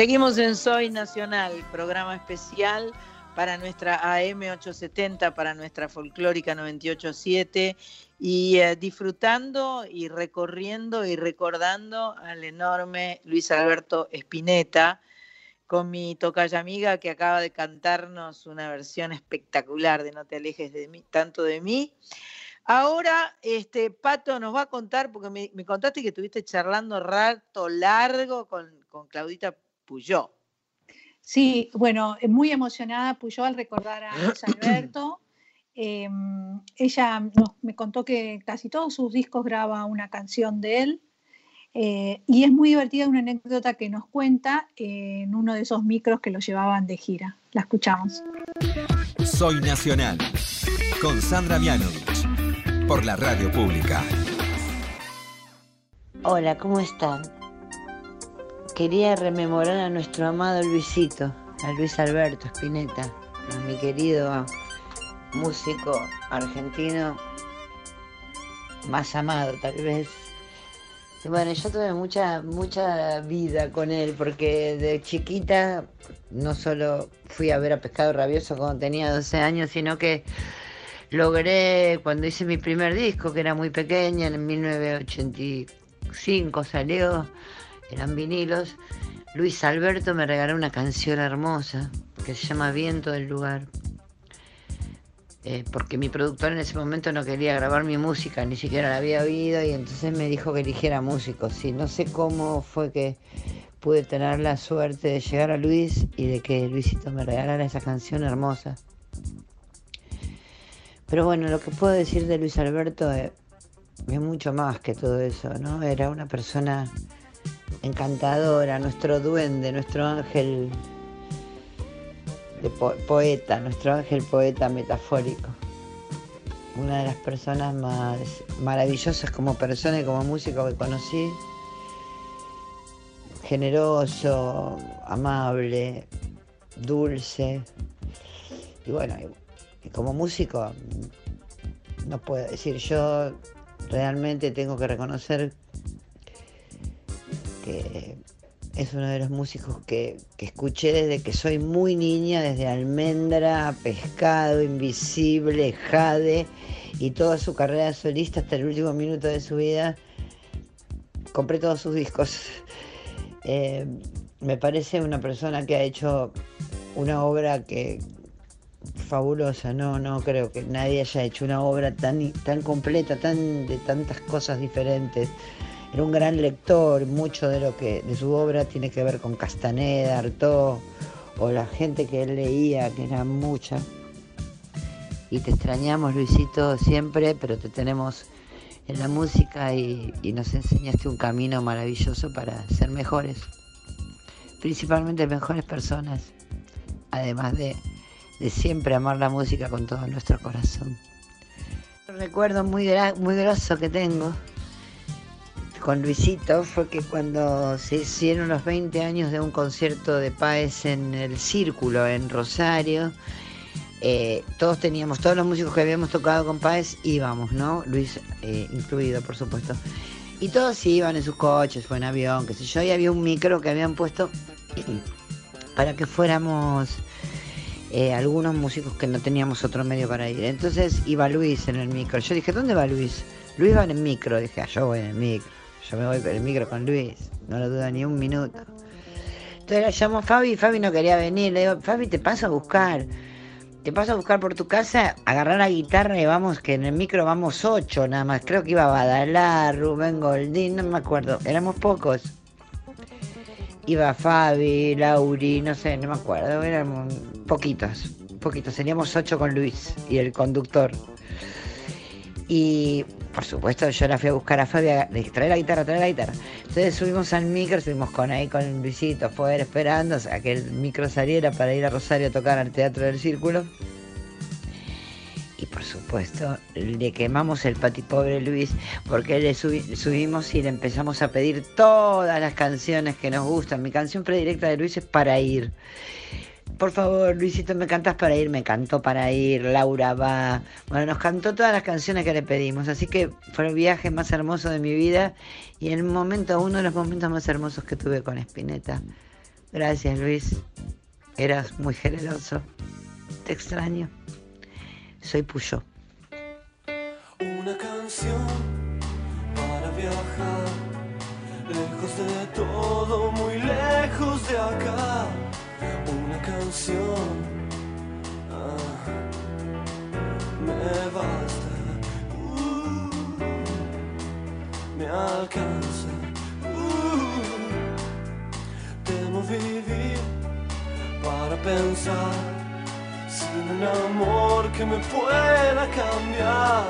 A: Seguimos en Soy Nacional, programa especial para nuestra AM 870, para nuestra folclórica 987 y eh, disfrutando y recorriendo y recordando al enorme Luis Alberto Spinetta con mi tocaya amiga que acaba de cantarnos una versión espectacular de No te alejes de mí, tanto de mí. Ahora, este Pato nos va a contar, porque me, me contaste que estuviste charlando rato largo con, con Claudita Puyó.
C: Sí, bueno, eh, muy emocionada Puyó al recordar a Luis Alberto. Eh, ella nos- me contó que casi todos sus discos graba una canción de él. eh, y es muy divertida una anécdota que nos cuenta en uno de esos micros que lo llevaban de gira. La escuchamos.
K: Soy Nacional. Con Sandra Mianovich. Por la radio pública.
L: Hola, ¿cómo están? Quería rememorar a nuestro amado Luisito, a Luis Alberto Spinetta, a mi querido músico argentino más amado tal vez. Y Bueno, yo tuve mucha, mucha vida con él porque de chiquita no solo fui a ver a Pescado Rabioso cuando tenía 12 años, sino que logré, cuando hice mi primer disco, que era muy pequeña, en 1985 salió, eran vinilos, Luis Alberto me regaló una canción hermosa que se llama Viento del Lugar. Eh, porque mi productor en ese momento no quería grabar mi música, ni siquiera la había oído, y entonces me dijo que eligiera músicos. Y no sé cómo fue que pude tener la suerte de llegar a Luis y de que Luisito me regalara esa canción hermosa. Pero bueno, lo que puedo decir de Luis Alberto es, es mucho más que todo eso, ¿no? Era una persona encantadora, nuestro duende, nuestro ángel de po- poeta, nuestro ángel poeta metafórico. Una de las personas más maravillosas como persona y como músico que conocí. Generoso, amable, dulce. Y bueno, como músico, no puedo decir, yo realmente tengo que reconocer es uno de los músicos que, que escuché desde que soy muy niña, desde Almendra, Pescado, Invisible, Jade y toda su carrera solista hasta el último minuto de su vida. Compré todos sus discos. Eh, me parece una persona que ha hecho una obra que fabulosa, no, no creo que nadie haya hecho una obra tan, tan completa, tan de tantas cosas diferentes. Era un gran lector, mucho de lo que de su obra tiene que ver con Castaneda, Artaud o la gente que él leía, que era mucha. Y te extrañamos, Luisito, siempre, pero te tenemos en la música y, nos enseñaste un camino maravilloso para ser mejores, principalmente mejores personas, además de, de siempre amar la música con todo nuestro corazón. Un recuerdo muy, muy grosso que tengo con Luisito fue que cuando se hicieron los 20 años de un concierto de Páez en el Círculo en Rosario, eh, todos teníamos, todos los músicos que habíamos tocado con Páez íbamos, ¿no? Luis eh, incluido, por supuesto. Y todos iban en sus coches o en avión, qué sé yo, y había un micro que habían puesto para que fuéramos eh, algunos músicos que no teníamos otro medio para ir. Entonces iba Luis en el micro. Yo dije, ¿dónde va Luis? Luis va en el micro. Dije, ah, yo voy en el micro. Yo me voy con el micro con Luis. No lo dudo ni un minuto. Entonces la llamo a Fabi Fabi no quería venir. Le digo, Fabi, te paso a buscar. Te paso a buscar por tu casa, agarrar la guitarra y vamos, que en el micro vamos ocho nada más. Creo que iba Badalar, Rubén Goldín, no me acuerdo. Éramos pocos. Iba Fabi, Lauri, no sé, no me acuerdo. Éramos poquitos, poquitos. Seríamos ocho con Luis y el conductor. Y por supuesto yo la fui a buscar a Fabi, a- le dije, trae la guitarra, trae la guitarra. Entonces subimos al micro, estuvimos con ahí con Luisito afuera esperando a que el micro saliera para ir a Rosario a tocar al Teatro del Círculo. Y por supuesto le quemamos el patipobre Luis porque le subi- subimos y le empezamos a pedir todas las canciones que nos gustan. Mi canción predilecta de Luis es Para Ir. Por favor, Luisito, me cantas para ir, me cantó para ir, Laura va. Bueno, nos cantó todas las canciones que le pedimos, así que fue el viaje más hermoso de mi vida y el momento, uno de los momentos más hermosos que tuve con Spinetta. Gracias, Luis. Eras muy generoso. Te extraño. Soy Puyo.
E: Una canción para viajar, lejos de todo, muy lejos de acá. Ah, me basta, uh, me alcanza. uh, vivir para pensar sin un amor que me pueda cambiar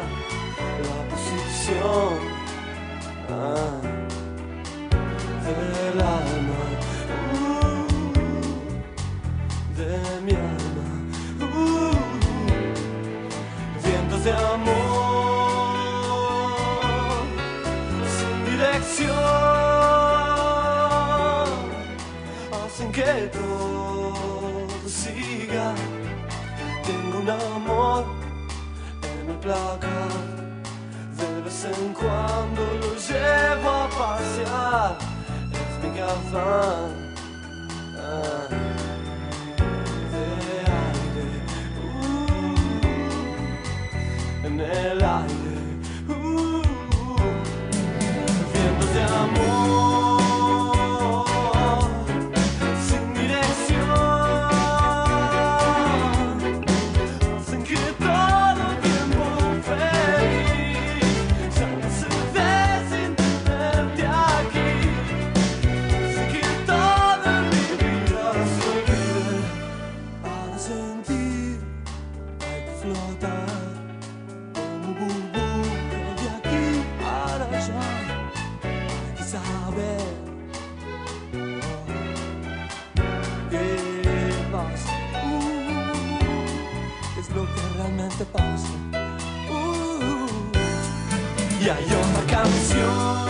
E: la posición ah, del alma, de amor sin dirección hacen que todo siga. Tengo un amor en el placar. De vez en cuando lo llevo a pasear. Es mi gafán uh, E aí Uh, canção.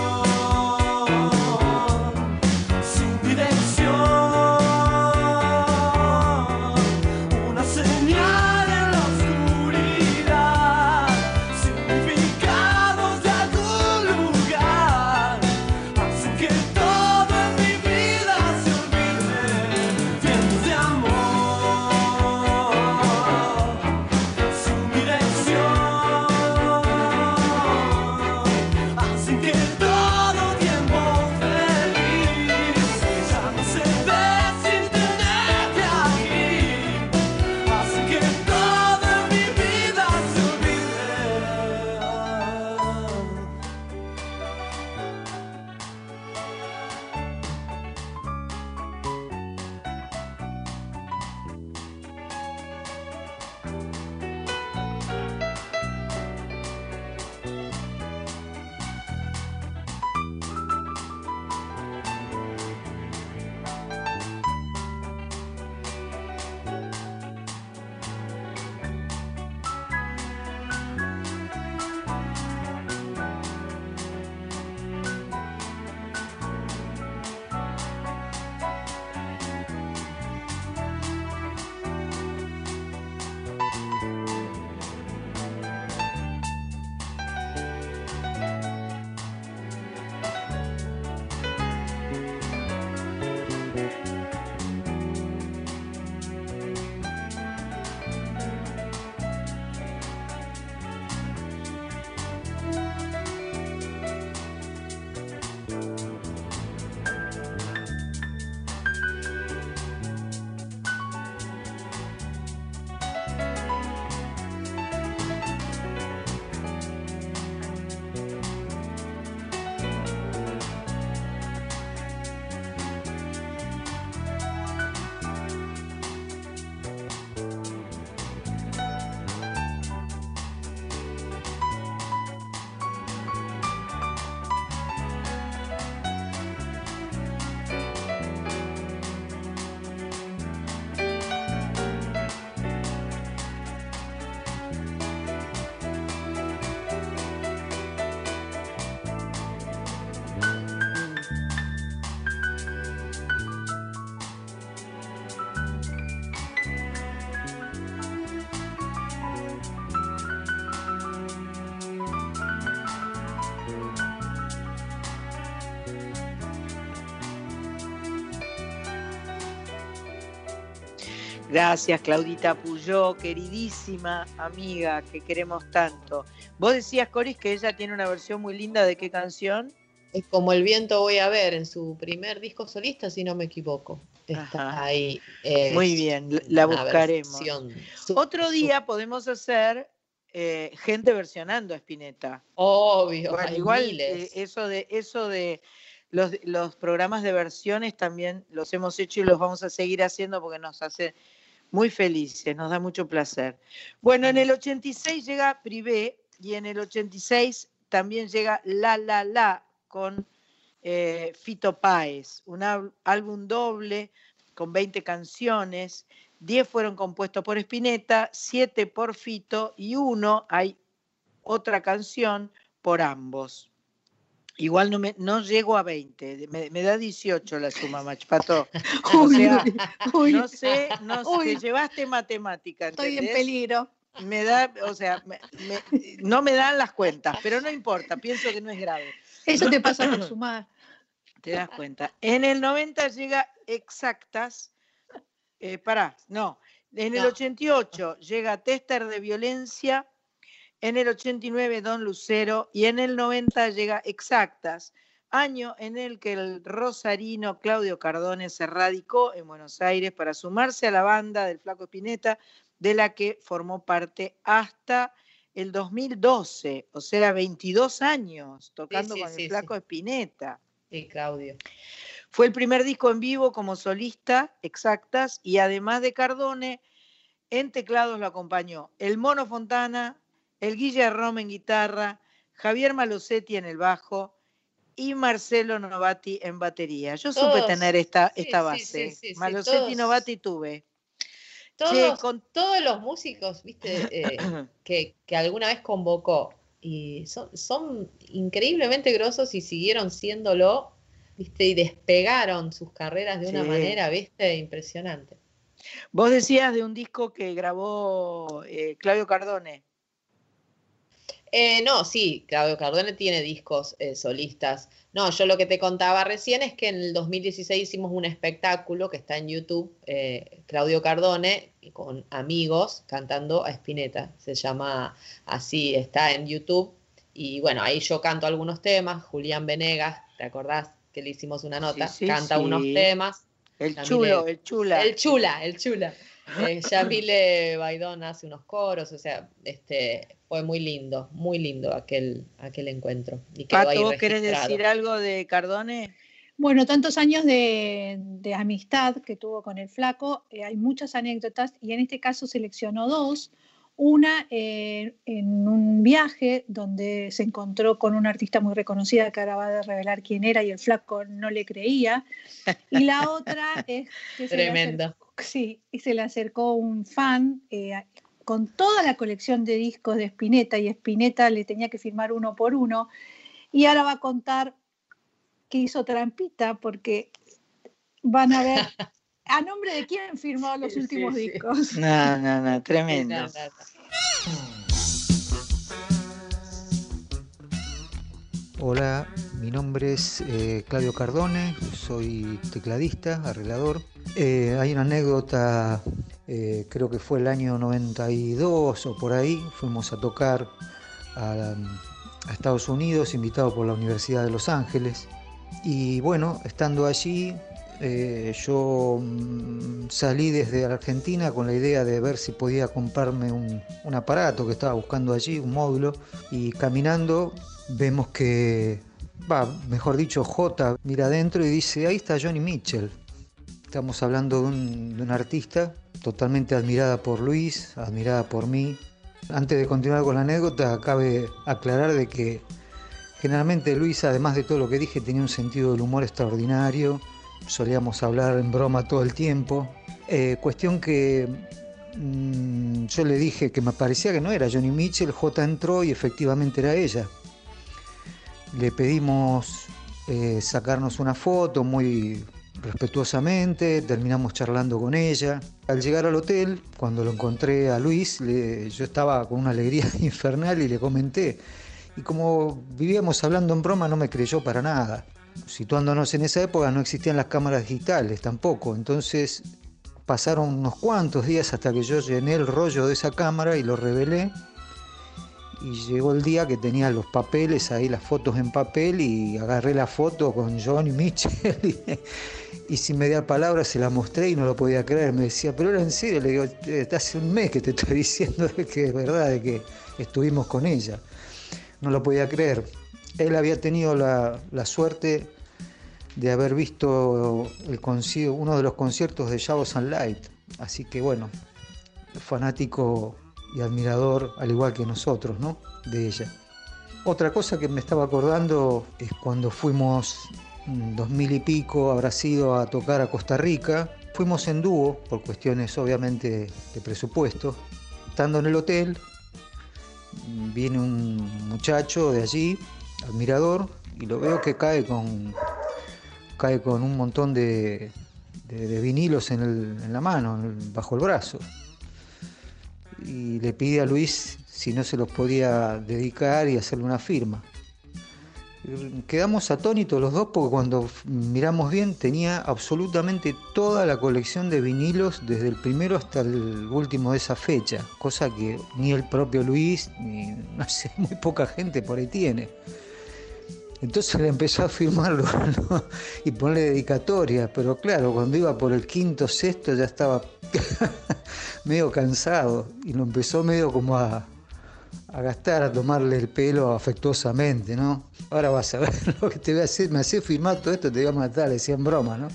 A: Gracias, Claudita Puyó, queridísima amiga que queremos tanto. Vos decías, Coris, que ella tiene una versión muy linda de qué canción.
B: Es como el viento voy a ver en su primer disco solista, si no me equivoco. Está
A: Ajá.
B: ahí. eh,
A: Muy bien, la buscaremos. Otro día podemos hacer eh, gente versionando a Spinetta.
B: Obvio,
A: Bueno, igual eh, eso de eso de los, los programas de versiones también los hemos hecho y los vamos a seguir haciendo porque nos hace muy felices, nos da mucho placer. Bueno, en el 86 llega Privé y en el 86 también llega La La La con eh, Fito Páez, un álbum doble con 20 canciones, 10 fueron compuestos por Spinetta, 7 por Fito y uno hay otra canción por ambos. Igual no, me, no llego a 20, me, me da 18 la suma, Machpato. O
C: Uy,
A: sea,
C: uy,
A: no sé, no sé,
C: Uy.
A: te llevaste matemática,
C: estoy en peligro.
A: Me da, o sea, me- me- no me dan las cuentas, pero no importa, pienso que no es grave.
C: Eso te pasa por sumar.
A: Te das cuenta. En el 90 llega exactas, eh, pará, no, en el
B: No.
A: 88 llega Tester de Violencia, en el 89 Don Lucero y en el 90 llega Exactas, año en el que el rosarino Claudio Cardone se radicó en Buenos Aires para sumarse a la banda del Flaco Espineta, de la que formó parte hasta el 2012, o sea, 22 años tocando
B: sí,
A: con
B: sí,
A: el Flaco. Espineta.
B: Sí, Claudio.
A: Fue el primer disco en vivo como solista, exactas, y además de Cardone, en teclados lo acompañó el Mono Fontana, el Guille Roma en guitarra, Javier Malosetti en el bajo y Marcelo Novati en batería. Yo supe tener esta,
B: sí,
A: esta base.
B: sí, sí, sí,
A: Malosetti y
B: todos.
A: Novati tuve.
B: Todos,
A: con-
B: todos los músicos, viste, Eh, que, que alguna vez convocó y son, son increíblemente grosos y siguieron siéndolo, ¿viste? Y despegaron sus carreras de una manera, ¿viste? Impresionante.
A: Vos decías de un disco que grabó eh, Claudio Cardone.
B: Eh, no, sí, Claudio Cardone tiene discos eh, solistas. No, yo lo que te contaba recién es que en el 2016 hicimos un espectáculo que está en YouTube, eh, Claudio Cardone con amigos cantando a Spinetta. Se llama así, está en YouTube. Y bueno, ahí yo canto algunos temas. Julián Venegas, ¿te acordás que le hicimos una nota?
A: sí,
B: Canta
A: sí.
B: unos temas.
A: El
B: Yamile-
A: chulo, el chula.
B: El chula, el chula. Eh, Yamile Baidón hace unos coros, o sea, este, fue muy lindo, muy lindo aquel, aquel encuentro. Y
A: Pato, ¿vos querés decir algo de Cardone?
C: Bueno, tantos años de, de amistad que tuvo con el flaco, eh, hay muchas anécdotas y en este caso seleccionó dos. Una eh, en un viaje donde se encontró con una artista muy reconocida que ahora va a revelar quién era y el flaco no le creía. Y la otra es que se le acercó- sí, y se le acercó un fan eh, con toda la colección de discos de Spinetta y Spinetta le tenía que firmar uno por uno. Y ahora va a contar que hizo trampita porque van a ver a nombre de quién firmó los
B: Sí,
C: últimos
B: sí.
C: discos.
A: No, no, no, tremendo.
B: No, no, no.
M: Hola, mi nombre es eh, Claudio Cardone, soy tecladista, arreglador. Eh, hay una anécdota, eh, creo que fue el año 92 o por ahí, fuimos a tocar a, a Estados Unidos, invitado por la Universidad de Los Ángeles. Y bueno, estando allí, eh, yo mm, salí desde Argentina con la idea de ver si podía comprarme un, un aparato que estaba buscando allí, un módulo, y caminando vemos que, va, mejor dicho, J mira adentro y dice, ahí está Johnny Mitchell. Estamos hablando de un, de un artista totalmente admirada por Luis, admirada por mí. Antes de continuar con la anécdota, cabe aclarar de que generalmente Luis, además de todo lo que dije, tenía un sentido del humor extraordinario. Solíamos hablar en broma todo el tiempo. Eh, cuestión que mm, yo le dije que me parecía que no era Johnny Mitchell, J entró y efectivamente era ella. Le pedimos eh, sacarnos una foto muy respetuosamente, terminamos charlando con ella. Al llegar al hotel, cuando lo encontré a Luis, le- yo estaba con una alegría infernal y le comenté. Y como vivíamos hablando en broma, no me creyó para nada. Situándonos en esa época no existían las cámaras digitales tampoco, entonces pasaron unos cuantos días hasta que yo llené el rollo de esa cámara y lo revelé y llegó el día que tenía los papeles ahí, las fotos en papel y agarré la foto con Mitchell y, y sin mediar palabras se la mostré y no lo podía creer. Me decía, pero era en serio, le digo, "Eh, hace un mes que te estoy diciendo que es verdad, de que estuvimos con ella. No lo podía creer. Él había tenido la, la suerte de haber visto el conci- uno de los conciertos de Shadows and Light. Así que bueno, fanático y admirador, al igual que nosotros, ¿no? De ella. Otra cosa que me estaba acordando es cuando fuimos 2000 y pico, habrá sido a tocar a Costa Rica. Fuimos en dúo, por cuestiones obviamente de presupuesto. Estando en el hotel, viene un muchacho de allí, admirador, y lo veo que cae con, cae con un montón de, vinilos en, la mano, bajo el brazo y le pide a Luis si no se los podía dedicar y hacerle una firma. Quedamos atónitos los dos porque cuando miramos bien tenía absolutamente toda la colección de vinilos desde el primero hasta el último de esa fecha, cosa que ni el propio Luis, ni no sé, muy poca gente por ahí tiene. Entonces le empezó a firmarlo y ponerle dedicatoria, pero claro, cuando iba por el quinto, sexto ya estaba medio cansado y lo empezó medio como a, a gastar, a tomarle el pelo afectuosamente, ¿no? Ahora vas a ver lo que te voy a hacer, me hacía firmar todo esto, te voy a matar, le decía en broma, ¿no?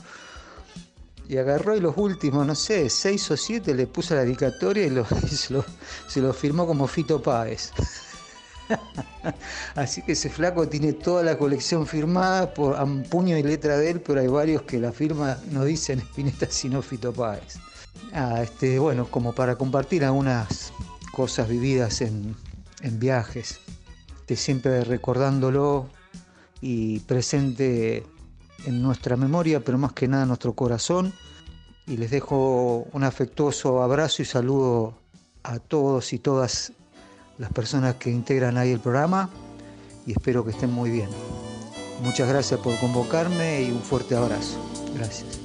M: Y agarró y los últimos, no sé, seis o siete le puso la dedicatoria y, se, lo, se lo firmó como Fito Páez. Así que ese flaco tiene toda la colección firmada por puño y letra de él, pero hay varios que la firma no dicen Spinetta sino Fito Páez. Ah, este, bueno, como para compartir algunas cosas vividas en, en viajes. esté siempre recordándolo y presente en nuestra memoria, pero más que nada en nuestro corazón. Y les dejo un afectuoso abrazo y saludo a todos y todas las personas que integran ahí el programa y espero que estén muy bien. Muchas gracias por convocarme y un fuerte abrazo. Gracias.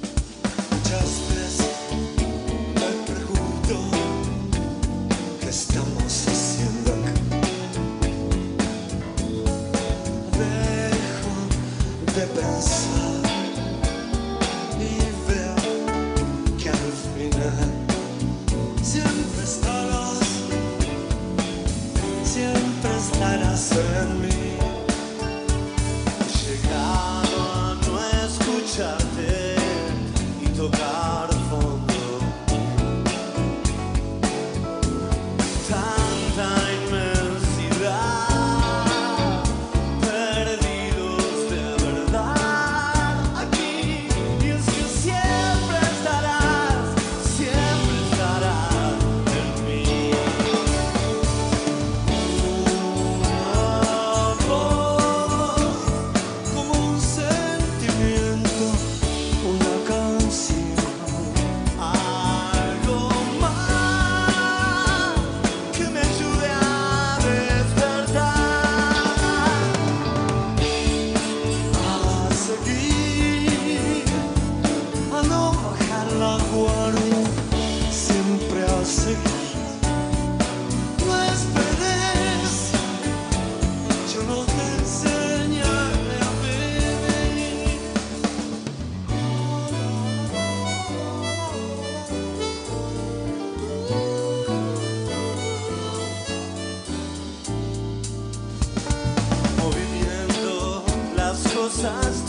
E: Las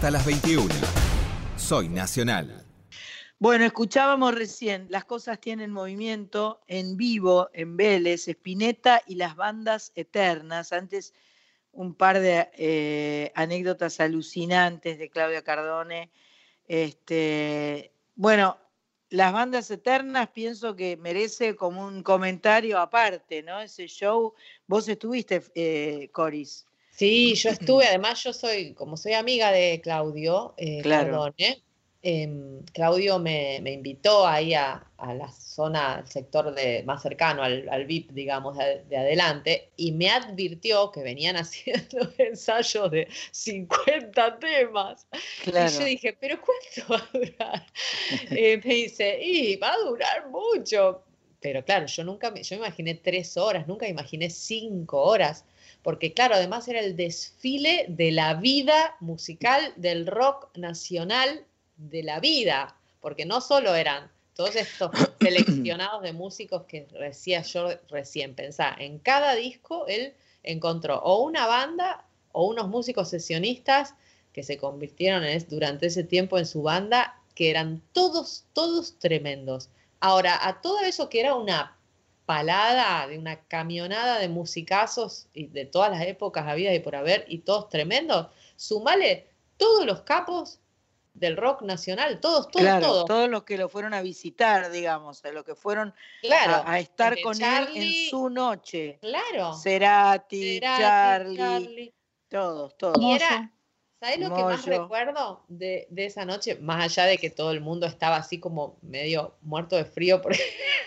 K: Hasta las 21. Soy Nacional.
A: Bueno, escuchábamos recién Las cosas tienen movimiento en vivo en Vélez, Spinetta y las bandas eternas. Antes un par de eh, anécdotas alucinantes de Claudia Cardone. Este, bueno, las bandas eternas pienso que merece como un comentario aparte, ¿no? Ese show, vos estuviste, eh, Coris.
B: Sí, yo estuve, además yo soy, como soy amiga de Claudio eh,
A: Claro.
B: Cardone, em, Claudio me, me invitó ahí a, a la zona, al sector de, más cercano, al, al VIP, digamos, de, de adelante, y me advirtió que venían haciendo ensayos de 50 temas.
A: Claro.
B: Y yo dije, ¿pero cuánto va a durar? Eh, me dice, y va a durar mucho. Pero claro, yo nunca me, yo me imaginé tres horas, nunca me imaginé cinco horas, porque claro, además era el desfile de la vida musical del rock nacional de la vida, porque no solo eran todos estos seleccionados de músicos que decía yo recién, pensá, en cada disco él encontró o una banda o unos músicos sesionistas que se convirtieron en durante ese tiempo en su banda, que eran todos, todos tremendos. Ahora, a todo eso que era una palada, de una camionada de musicazos y de todas las épocas habidas y por haber, y todos tremendos, sumale todos los capos del rock nacional, todos, todos,
A: claro,
B: todos.
A: todos los que lo fueron a visitar, digamos, a los que fueron
B: Claro,
A: a, a estar con él en su noche.
B: Claro.
A: Cerati,
B: Cerati,
A: Charlie,
B: Charlie.
A: todos, todos.
B: Y era, ¿sabes lo que más recuerdo de, de esa noche? Más allá de que todo el mundo estaba así como medio muerto de frío porque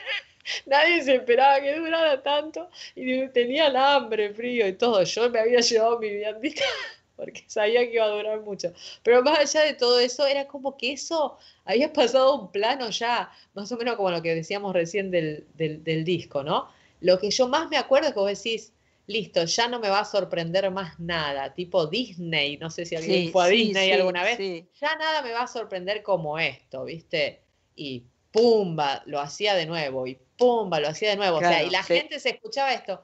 B: nadie se esperaba que durara tanto y tenían hambre, frío y todo. Yo me había llevado mi viandita porque sabía que iba a durar mucho. Pero más allá de todo eso, era como que eso había pasado un plano ya, más o menos como lo que decíamos recién del, del, del disco, ¿no? Lo que yo más me acuerdo es que vos decís, listo, ya no me va a sorprender más nada, tipo Disney, no sé si alguien
A: Sí,
B: fue a
A: sí,
B: Disney
A: sí,
B: alguna vez, ya nada me va a sorprender como esto, ¿viste? Y pumba, lo hacía de nuevo, y pumba, lo hacía de nuevo, o sea, y la
A: sí.
B: gente se escuchaba esto,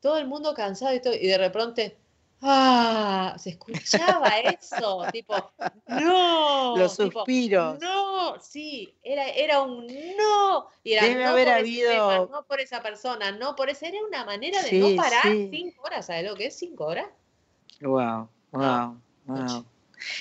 B: todo el mundo cansado y todo, y de repente, ¡ah! Se escuchaba eso, tipo, ¡no!
A: Los
B: tipo,
A: suspiros.
B: no, sí, era, era un no. Y era
A: Debe
B: no
A: haber
B: por ese
A: habido-
B: tema, no por esa persona, no por esa. Era una manera de
A: Sí,
B: no parar
A: sí.
B: cinco horas. ¿Sabes lo que es cinco horas?
A: Wow, wow, wow.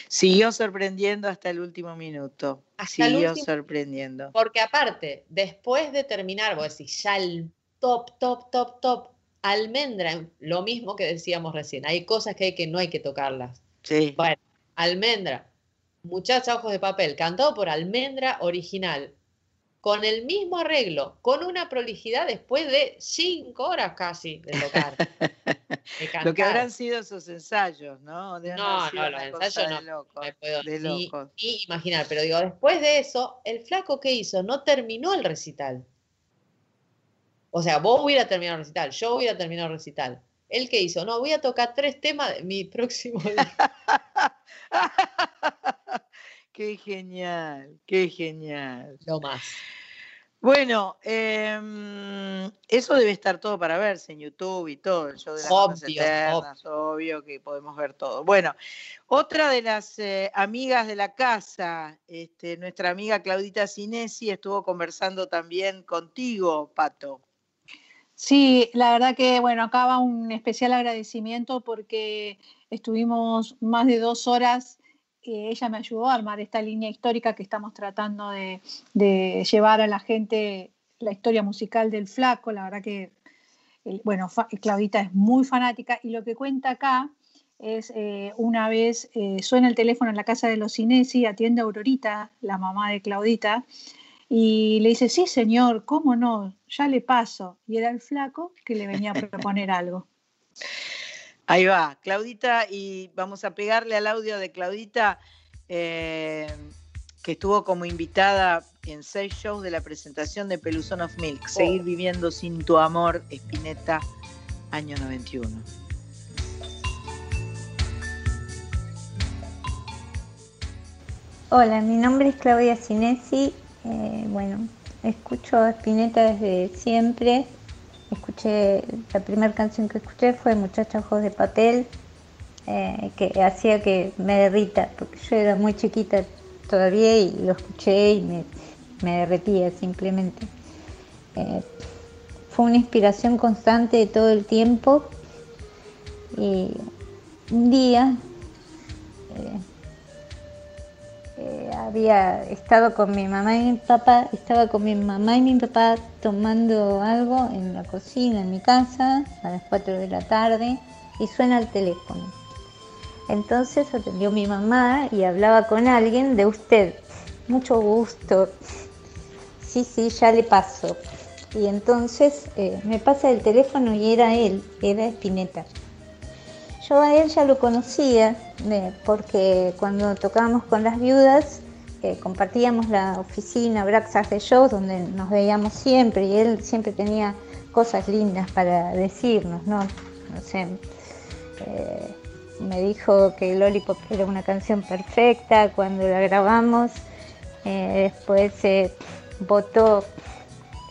A: Siguió sorprendiendo hasta el último minuto.
B: Hasta
A: Siguió
B: último-
A: sorprendiendo.
B: Porque aparte, después de terminar, vos decís, ya el top, top, top, top, almendra, lo mismo que decíamos recién. Hay cosas que, hay que no hay que tocarlas.
A: Sí.
B: Bueno, almendra, muchacha ojos de papel, cantado por almendra original, con el mismo arreglo, con una prolijidad después de cinco horas casi de tocar. de
A: Lo que habrán sido esos ensayos, ¿no?
B: No, no, los ensayos
A: de
B: no,
A: locos,
B: me puedo
A: de
B: ni,
A: locos.
B: ni imaginar, pero digo, después de eso, el flaco que hizo no terminó el recital. O sea, vos hubiera terminado el recital, yo hubiera terminado el recital. ¿El que hizo? No, voy a tocar tres temas de mi próximo disco.
A: Qué genial, qué genial.
B: Lo más.
A: Bueno, em, eso debe estar todo para verse en YouTube y todo, el show de las
B: Obvio,
A: eternas, obvio que podemos ver todo. Bueno, otra de las eh, amigas de la casa, este, nuestra amiga Claudita Sinesi, estuvo conversando también contigo, Pato.
C: Sí, la verdad que, bueno, acá va un especial agradecimiento porque estuvimos más de dos horas. Ella me ayudó a armar esta línea histórica que estamos tratando de, de llevar a la gente la historia musical del flaco. La verdad que, bueno, Claudita es muy fanática y lo que cuenta acá es eh, una vez eh, suena el teléfono en la casa de los Cinesi, atiende a Aurorita, la mamá de Claudita, y le dice, sí, señor, ¿cómo no? Ya le paso. Y era el flaco que le venía a proponer algo.
A: Ahí va, Claudita, y vamos a pegarle al audio de Claudita, eh, que estuvo como invitada en seis shows de la presentación de Peluzón of Milk. Seguir viviendo sin tu amor, Espineta, año 91.
N: Hola, mi nombre es Claudia Sinesi. Eh, bueno, escucho a Spinetta desde siempre. Escuché, la primera canción que escuché fue Muchacha Ojos de Papel, eh, que hacía que me derrita, porque yo era muy chiquita todavía y lo escuché y me, me derretía simplemente. Eh, fue una inspiración constante de todo el tiempo y un día eh, eh, había estado con mi mamá y mi papá, estaba con mi mamá y mi papá tomando algo en la cocina, en mi casa, a las 4 de la tarde, y suena el teléfono. Entonces atendió mi mamá y hablaba con alguien de usted. Mucho gusto. Sí, sí, ya le paso. Y entonces eh, me pasa el teléfono y era él, era Spinetta. Yo a él ya lo conocía porque cuando tocábamos con las viudas eh, compartíamos la oficina Braxas de Shows donde nos veíamos siempre y él siempre tenía cosas lindas para decirnos, ¿no? No sé, eh, me dijo que Lollipop era una canción perfecta cuando la grabamos, eh, después se votó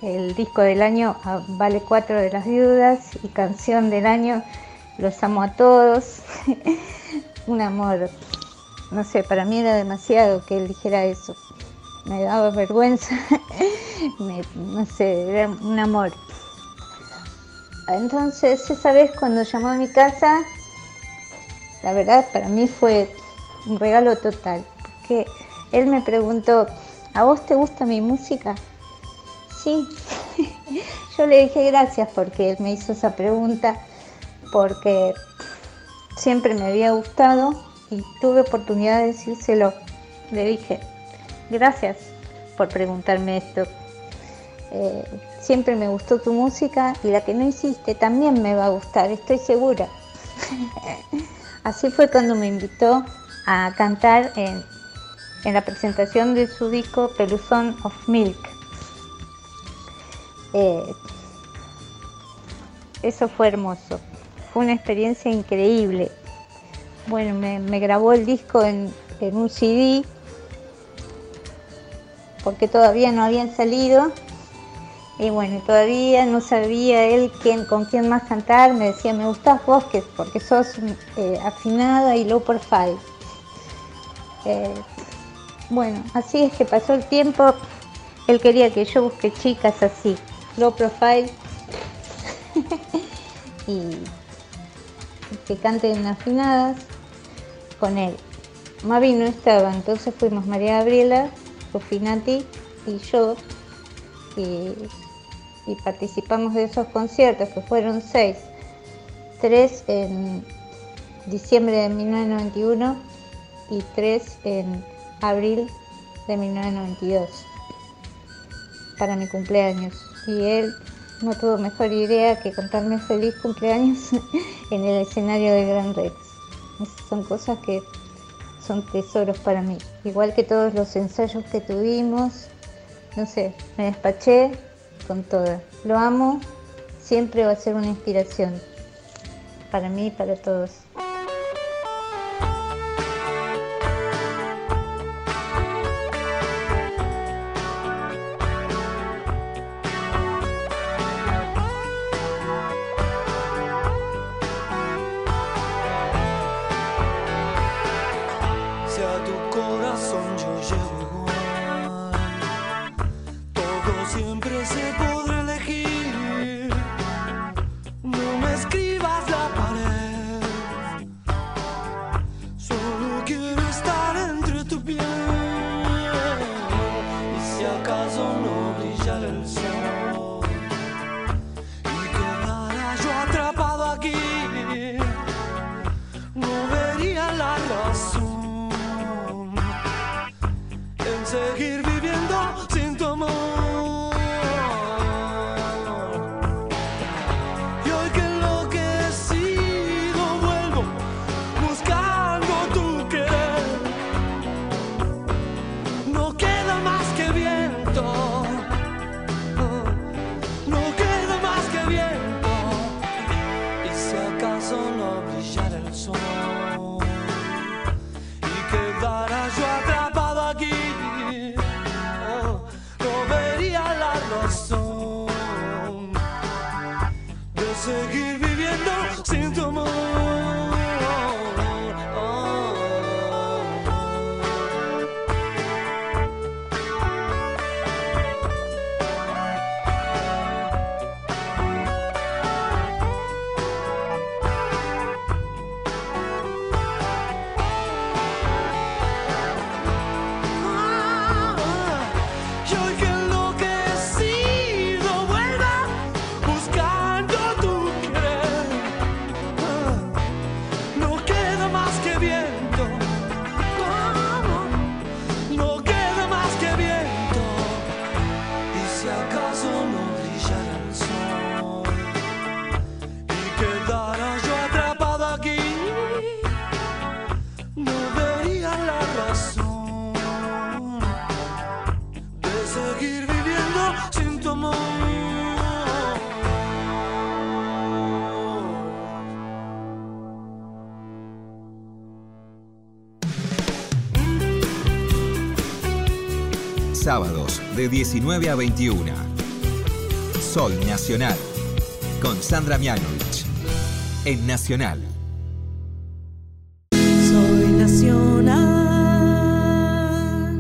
N: el disco del año a Vale 4 de las Viudas y canción del año Los amo a todos. un amor, no sé, para mí era demasiado que él dijera eso. Me daba vergüenza, no sé, era un amor. Entonces, esa vez cuando llamó a mi casa, la verdad para mí fue un regalo total, porque él me preguntó, ¿a vos te gusta mi música? Sí. Yo le dije gracias porque él me hizo esa pregunta, porque siempre me había gustado y tuve oportunidad de decírselo. Le dije, gracias por preguntarme esto. Eh, siempre me gustó tu música y la que no hiciste también me va a gustar, estoy segura. Así fue cuando me invitó a cantar en, la presentación de su disco Peluzón of Milk. Eh, eso fue hermoso, fue una experiencia increíble. Bueno, me, grabó el disco en, un CD porque todavía no habían salido y bueno, todavía no sabía él quién, con quién más cantar. Me decía, me gustas vos que- porque sos eh, afinada y low profile. Eh, bueno, así es que pasó el tiempo. Él quería que yo busque chicas así, low profile. y que canten afinadas con él. Mavi no estaba, entonces fuimos María Gabriela, Rufinati y yo. Y, y participamos de esos conciertos, que fueron seis. Tres en diciembre de 1991 y tres en abril de 1992 para mi cumpleaños. Y él no tuvo mejor idea que cantarme feliz cumpleaños en el escenario de Gran Rex. Esas son cosas que son tesoros para mí. Igual que todos los ensayos que tuvimos, no sé, me despaché con toda. Lo amo, siempre va a ser una inspiración para mí y para todos.
E: De
K: 19 a 21. Soy Nacional. Con Sandra Mianovich. En Nacional.
G: Soy nacional.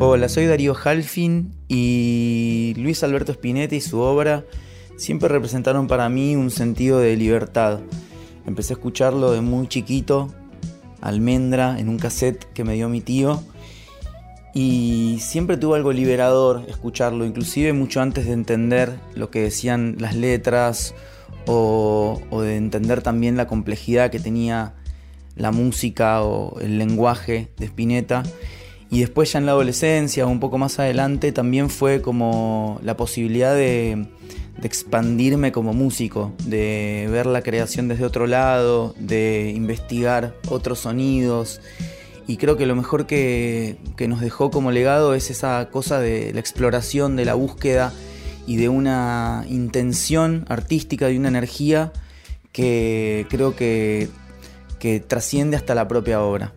E: Hola, soy Darío Halfin y Luis Alberto Spinetta y su obra siempre representaron para mí un sentido de libertad. Empecé a escucharlo de muy chiquito, almendra, en un cassette que me dio mi tío y siempre tuvo algo liberador escucharlo, inclusive mucho antes de entender lo que decían las letras o, de entender también la complejidad que tenía la música o el lenguaje de Spinetta. Y después ya en la adolescencia, un poco más adelante, también fue como la posibilidad de expandirme como músico, de ver la creación desde otro lado, de investigar otros sonidos. Y creo que lo mejor que, que nos dejó como legado es esa cosa de la exploración, de la búsqueda y de una intención artística, de una energía que creo que, que trasciende hasta la propia obra.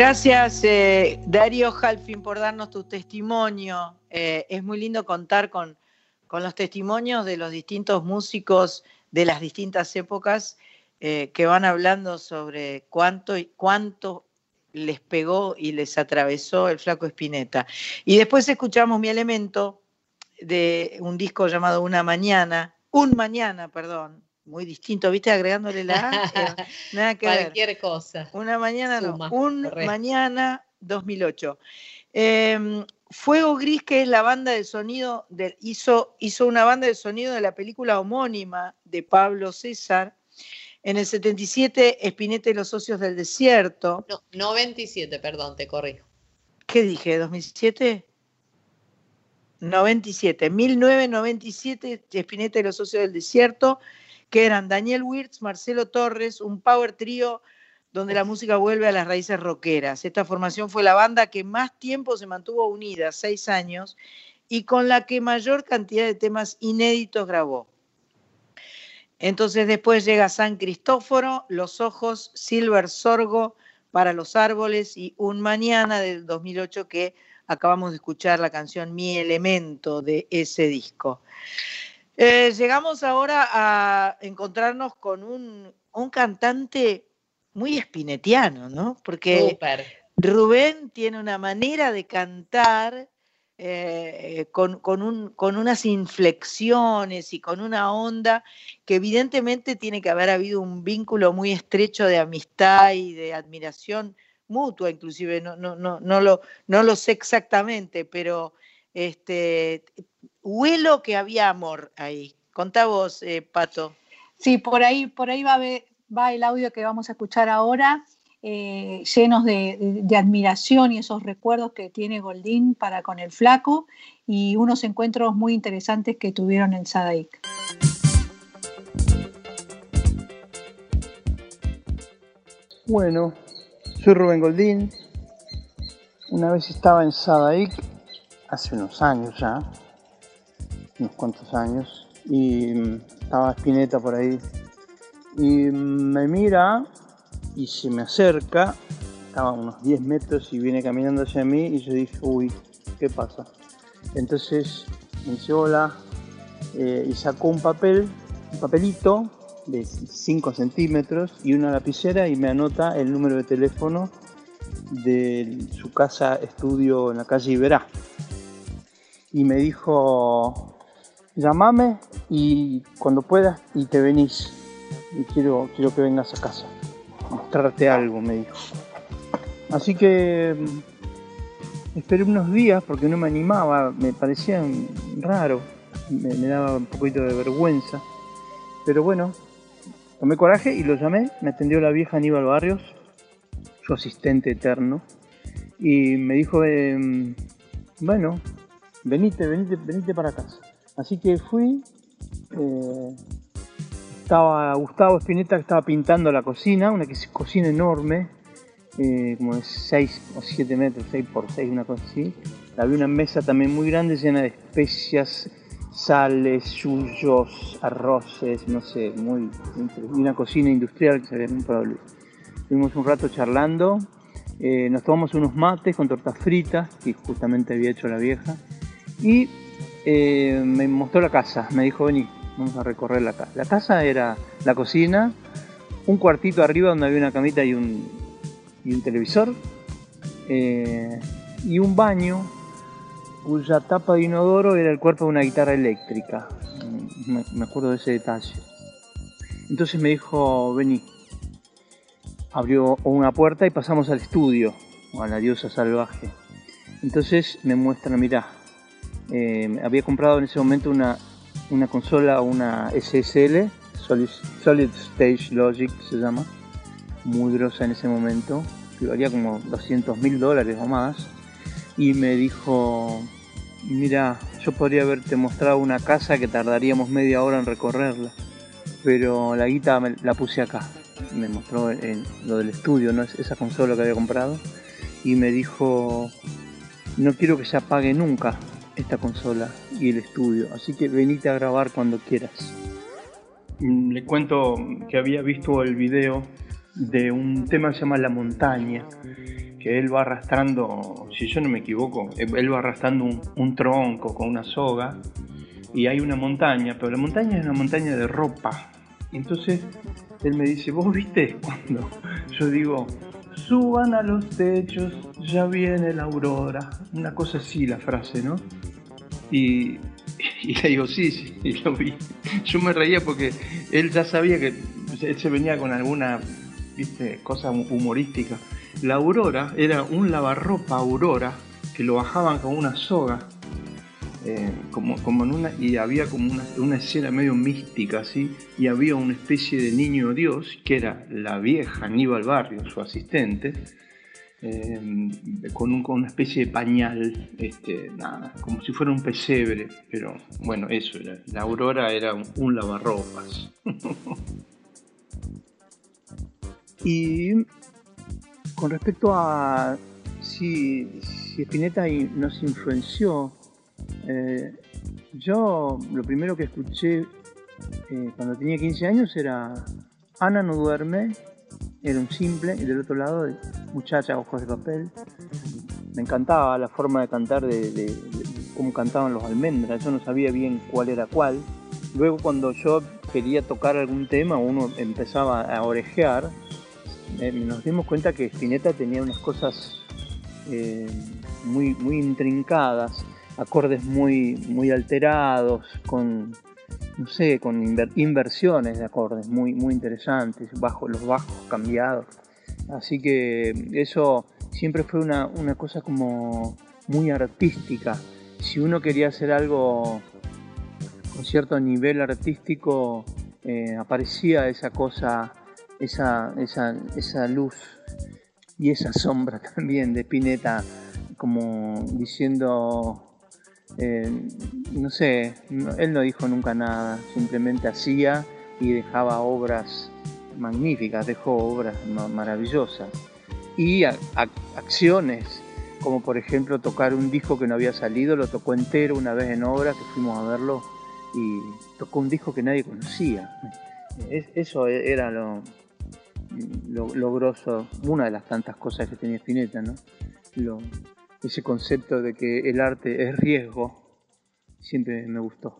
A: Gracias, eh, Darío Halfin, por darnos tu testimonio. Eh, es muy lindo contar con, con los testimonios de los distintos músicos de las distintas épocas eh, que van hablando sobre cuánto, cuánto les pegó y les atravesó el flaco Espineta. Y después escuchamos Mi Elemento de un disco llamado Una Mañana, Un Mañana, perdón, muy distinto, ¿viste? Agregándole la A, nada que ver.
B: Cualquier cosa.
A: Una mañana no, un
B: correcto.
A: mañana 2008. Eh, Fuego Gris, que es la banda de sonido, del- hizo, hizo una banda de sonido de la película homónima de Pablo César. En el 77, Espineta y los socios del desierto.
B: No, 97, perdón, te corrijo.
A: ¿Qué dije? ¿2007? 97, 1997, Espineta y los socios del desierto, que eran Daniel Wirtz, Marcelo Torres, un power trío donde la música vuelve a las raíces rockeras. Esta formación fue la banda que más tiempo se mantuvo unida, seis años, y con la que mayor cantidad de temas inéditos grabó. Entonces después llega San Cristóforo, Los Ojos, Silver Sorgo para los Árboles y Un Mañana del 2008 que acabamos de escuchar la canción Mi Elemento de ese disco. Eh, llegamos ahora a encontrarnos con un, un cantante muy espinetiano, ¿no? Porque. Rubén tiene una manera de cantar eh, con, con un- con unas inflexiones y con una onda que evidentemente tiene que haber habido un vínculo muy estrecho de amistad y de admiración mutua, inclusive, no, no, no, no, lo, no lo sé exactamente, pero este, huelo que había amor ahí. Contá vos, eh, Pato.
C: Sí, por ahí, por ahí va, el audio que vamos a escuchar ahora, eh, llenos de, de- de admiración y esos recuerdos que tiene Goldín para con el flaco y unos encuentros muy interesantes que tuvieron en Sadaic.
O: Bueno, soy Rubén Goldín. Una vez estaba en Sadaic, hace unos años ya, unos cuantos años, y mm, estaba Spinetta por ahí. Y mm, me mira y se me acerca, estaba a unos 10 metros y viene caminando hacia mí y yo dije, uy, ¿qué pasa? Entonces me dice hola eh, y sacó un papel, un papelito de 5 centímetros y una lapicera y me anota el número de teléfono de su casa estudio en la calle Iberá. Y me dijo, llamame y cuando puedas y te venís. Y quiero, quiero que vengas a casa. Mostrarte algo, me dijo. Así que mm, esperé unos días porque no me animaba, me parecía raro, me, daba un poquito de vergüenza. Pero bueno, tomé coraje y lo llamé, me atendió la vieja Aníbal Barrios, su asistente eterno, y me dijo, em, bueno, venite, venite, venite para casa. Así que fui, eh, estaba Gustavo Spinetta que estaba pintando la cocina, una cocina enorme, eh, como de 6 o 7 metros, 6 por 6, una cosa así. Había una mesa también muy grande llena de especias, sales, yuyos, arroces, no sé, muy, y una cocina industrial que se Luis. Estuvimos un rato charlando, eh, nos tomamos unos mates con tortas fritas, que justamente había hecho la vieja, y eh, me mostró la casa, me dijo, vení, vamos a recorrer la casa. La casa era la cocina, un cuartito arriba donde había una camita y un, y un televisor, eh, y un baño cuya tapa de inodoro era el cuerpo de una guitarra eléctrica. Mm, Me, acuerdo de ese detalle. Entonces me dijo, vení. Abrió una puerta y pasamos al estudio, a la diosa salvaje. Entonces me muestra, mirá, eh, había comprado en ese momento una, una consola, una SSL, Solid, Solid Stage Logic se llama, muy grosa en ese momento, que valía como 200 mil dólares o más, y me dijo, mira, yo podría haberte mostrado una casa que tardaríamos media hora en recorrerla, pero la guita la puse acá. Me mostró lo del estudio, ¿no? Es- esa consola que había comprado, y me dijo, no quiero que se apague nunca esta consola y el estudio, así que venite a grabar cuando quieras. Mm, Le cuento que había visto el video de un tema que se llama La Montaña, que él va arrastrando, si yo no me equivoco, él va arrastrando un, un tronco con una soga y hay una montaña, pero la montaña es una montaña de ropa. Entonces él me dice, vos viste cuando yo digo, suban a los techos, ya viene la aurora. Una cosa así la frase, ¿no? Y, y le digo, sí, sí, y lo vi. Yo me reía porque él ya sabía que él se venía con alguna, cosa humorística. La aurora era un lavarropa aurora que lo bajaban con una soga eh, como, como en una, y había como una, una escena medio mística así, y había una especie de niño Dios que era la vieja Aníbal Barrio, su asistente, eh, con, un- con una especie de pañal, este, nada, como si fuera un pesebre, pero bueno, eso. La aurora era un, lavarropas. y con respecto a si, si Spinetta nos influenció, eh, yo lo primero que escuché eh, cuando tenía 15 años era Ana no duerme, era un simple, y del otro lado Muchacha, ojos de papel. Me encantaba la forma de cantar, de, cómo cantaban los almendras, yo no sabía bien cuál era cuál. Luego cuando yo quería tocar algún tema, uno empezaba a orejear, eh, nos dimos cuenta que Spinetta tenía unas cosas muy, muy intrincadas, acordes muy, muy alterados, con, no sé, con inver- inversiones de acordes muy, muy interesantes, bajo, los bajos cambiados. Así que eso siempre fue una, una cosa como muy artística. Si uno quería hacer algo con cierto nivel artístico, eh, aparecía esa cosa, esa, esa, esa luz y esa sombra también de Pineta, como diciendo, eh, no sé, él no dijo nunca nada, simplemente hacía y dejaba obras magníficas, dejó obras ma- maravillosas. Y acciones, como por ejemplo tocar un disco que no había salido, lo tocó entero una vez en obra, que fuimos a verlo, y tocó un disco que nadie conocía. Es- eso e- era lo, lo, lo grosso, una de las tantas cosas que tenía Spinetta, ¿no? Lo- ese concepto de que el arte es riesgo, siempre me gustó.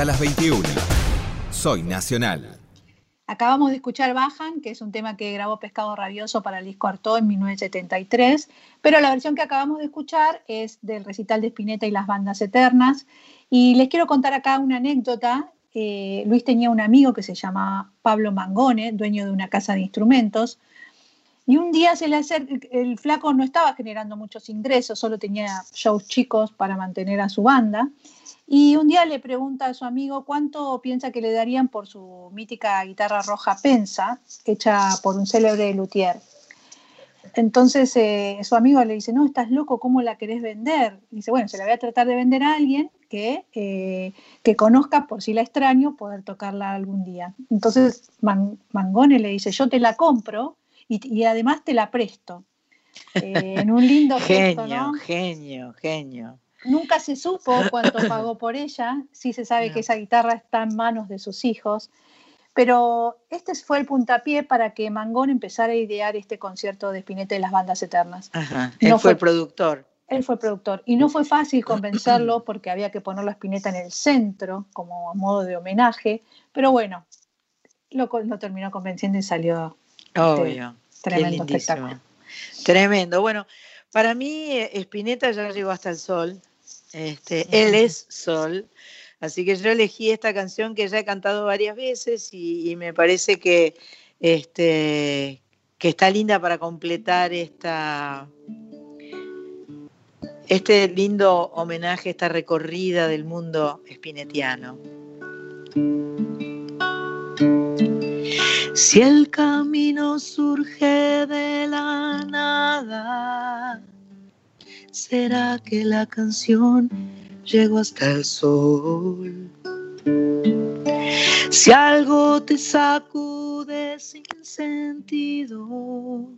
K: Hasta las 21. Soy Nacional.
C: Acabamos de escuchar Bajan, que es un tema que grabó Pescado Rabioso para el disco en 1973, pero la versión que acabamos de escuchar es del recital de Spinetta y las bandas eternas. Y les quiero contar acá una anécdota. Eh, Luis tenía un amigo que se llama Pablo Mangone, dueño de una casa de instrumentos, y un día se le el flaco no estaba generando muchos ingresos, solo tenía shows chicos para mantener a su banda. Y un día le pregunta a su amigo cuánto piensa que le darían por su mítica guitarra roja Pensa, hecha por un célebre luthier. Entonces eh, su amigo le dice, no, estás loco, ¿cómo la querés vender? Y dice, bueno, se la voy a tratar de vender a alguien que, eh, que conozca, por si la extraño, poder tocarla algún día. Entonces Man- Mangone le dice, yo te la compro y, y además te la presto. Eh, en un lindo gesto,
A: Genio,
C: ¿no?
A: genio, genio.
C: Nunca se supo cuánto pagó por ella, sí se sabe que esa guitarra está en manos de sus hijos, pero este fue el puntapié para que Mangón empezara a idear este concierto de Spinetta y las bandas eternas.
A: Ajá. Él
C: No
A: fue el productor.
C: Él fue productor y no fue fácil convencerlo porque había que ponerlo a Spinetta en el centro como a modo de homenaje, pero bueno, lo, terminó convenciendo y salió este,
A: Obvio.
C: Tremendo espectáculo.
A: Tremendo. Bueno, para mí eh, Spinetta ya llegó hasta el sol. Este, él es sol. Así que yo elegí esta canción que ya he cantado varias veces y, y me parece que, este, que está linda para completar esta, este lindo homenaje, esta recorrida del mundo spinetiano. Si el camino surge de la nada, ¿será que la canción llegó hasta el sol? Si algo te sacude sin sentido,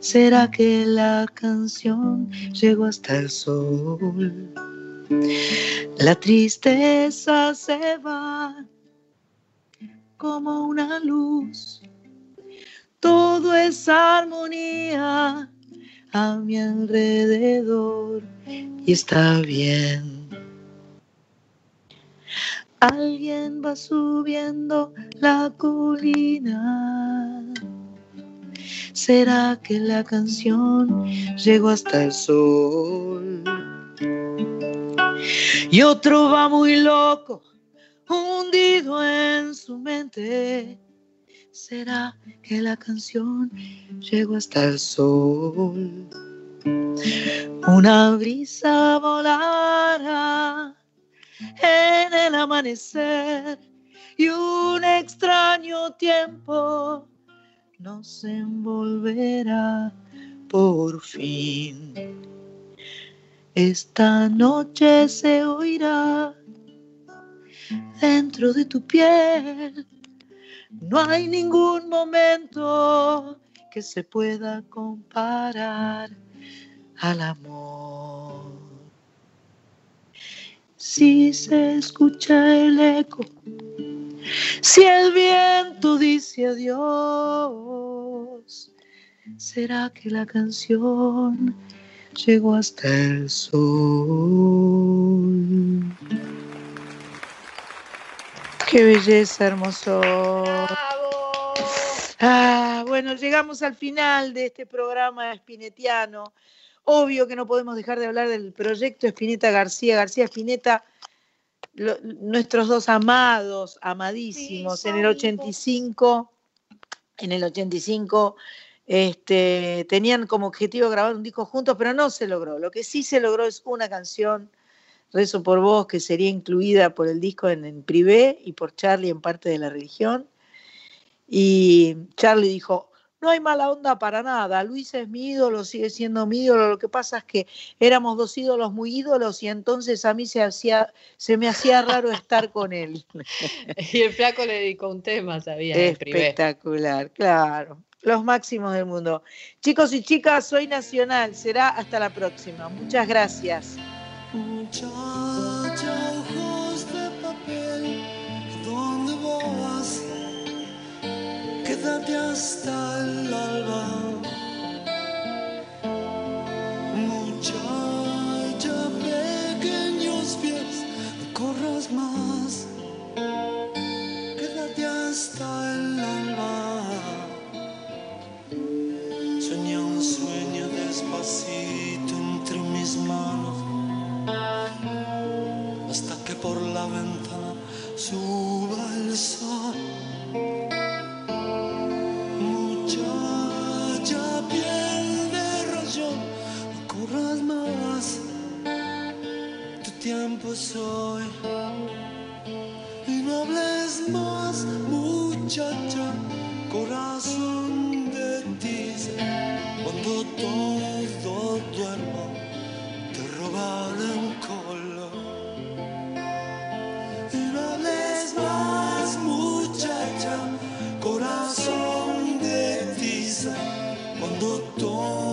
A: ¿será que la canción llegó hasta el sol? La tristeza se va como una luz. Todo es armonía a mi alrededor y está bien. Alguien va subiendo la colina. ¿Será que la canción llegó hasta el sol? Y otro va muy loco hundido en su mente. ¿Será que la canción llegó hasta el sol? Una brisa volará en el amanecer y un extraño tiempo nos envolverá por fin. Esta noche se oirá dentro de tu piel. No hay ningún momento que se pueda comparar al amor. Si se escucha el eco, si el viento dice adiós, ¿será que la canción llegó hasta el sol? Qué belleza, hermoso. Ah, bueno, llegamos al final de este programa espinetiano. Obvio que no podemos dejar de hablar del proyecto Espineta García. García Espineta, lo- nuestros dos amados, amadísimos, en el 85, en el 85 este, tenían como objetivo grabar un disco juntos, pero no se logró. Lo que sí se logró es una canción, Rezo por vos, que sería incluida por el disco en, en privé y por Charlie en parte de la religión. Y Charlie dijo, no hay mala onda para nada, Luis es mi ídolo, sigue siendo mi ídolo, lo que pasa es que éramos dos ídolos muy ídolos y entonces a mí se, hacía, se me hacía raro estar con él.
B: Y el flaco le dedicó un tema, sabía.
A: Espectacular, claro. Los máximos del mundo. Chicos y chicas, soy Nacional. Será hasta la próxima. Muchas gracias.
E: Muchacha, ojos de papel, ¿dónde vas? Quédate hasta el alba. Muchacha, pequeños pies, no corras más. Quédate hasta el alba. Soñé un sueño despacito entre mis manos hasta que por la ventana suba el sol. Muchacha piel de rayón, no corras más, tu tiempo soy y no hables más, muchacha, corazón de tiza, cuando todo duerma un color. Y no hables más, muchacha, corazón de tiza, cuando todo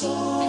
E: y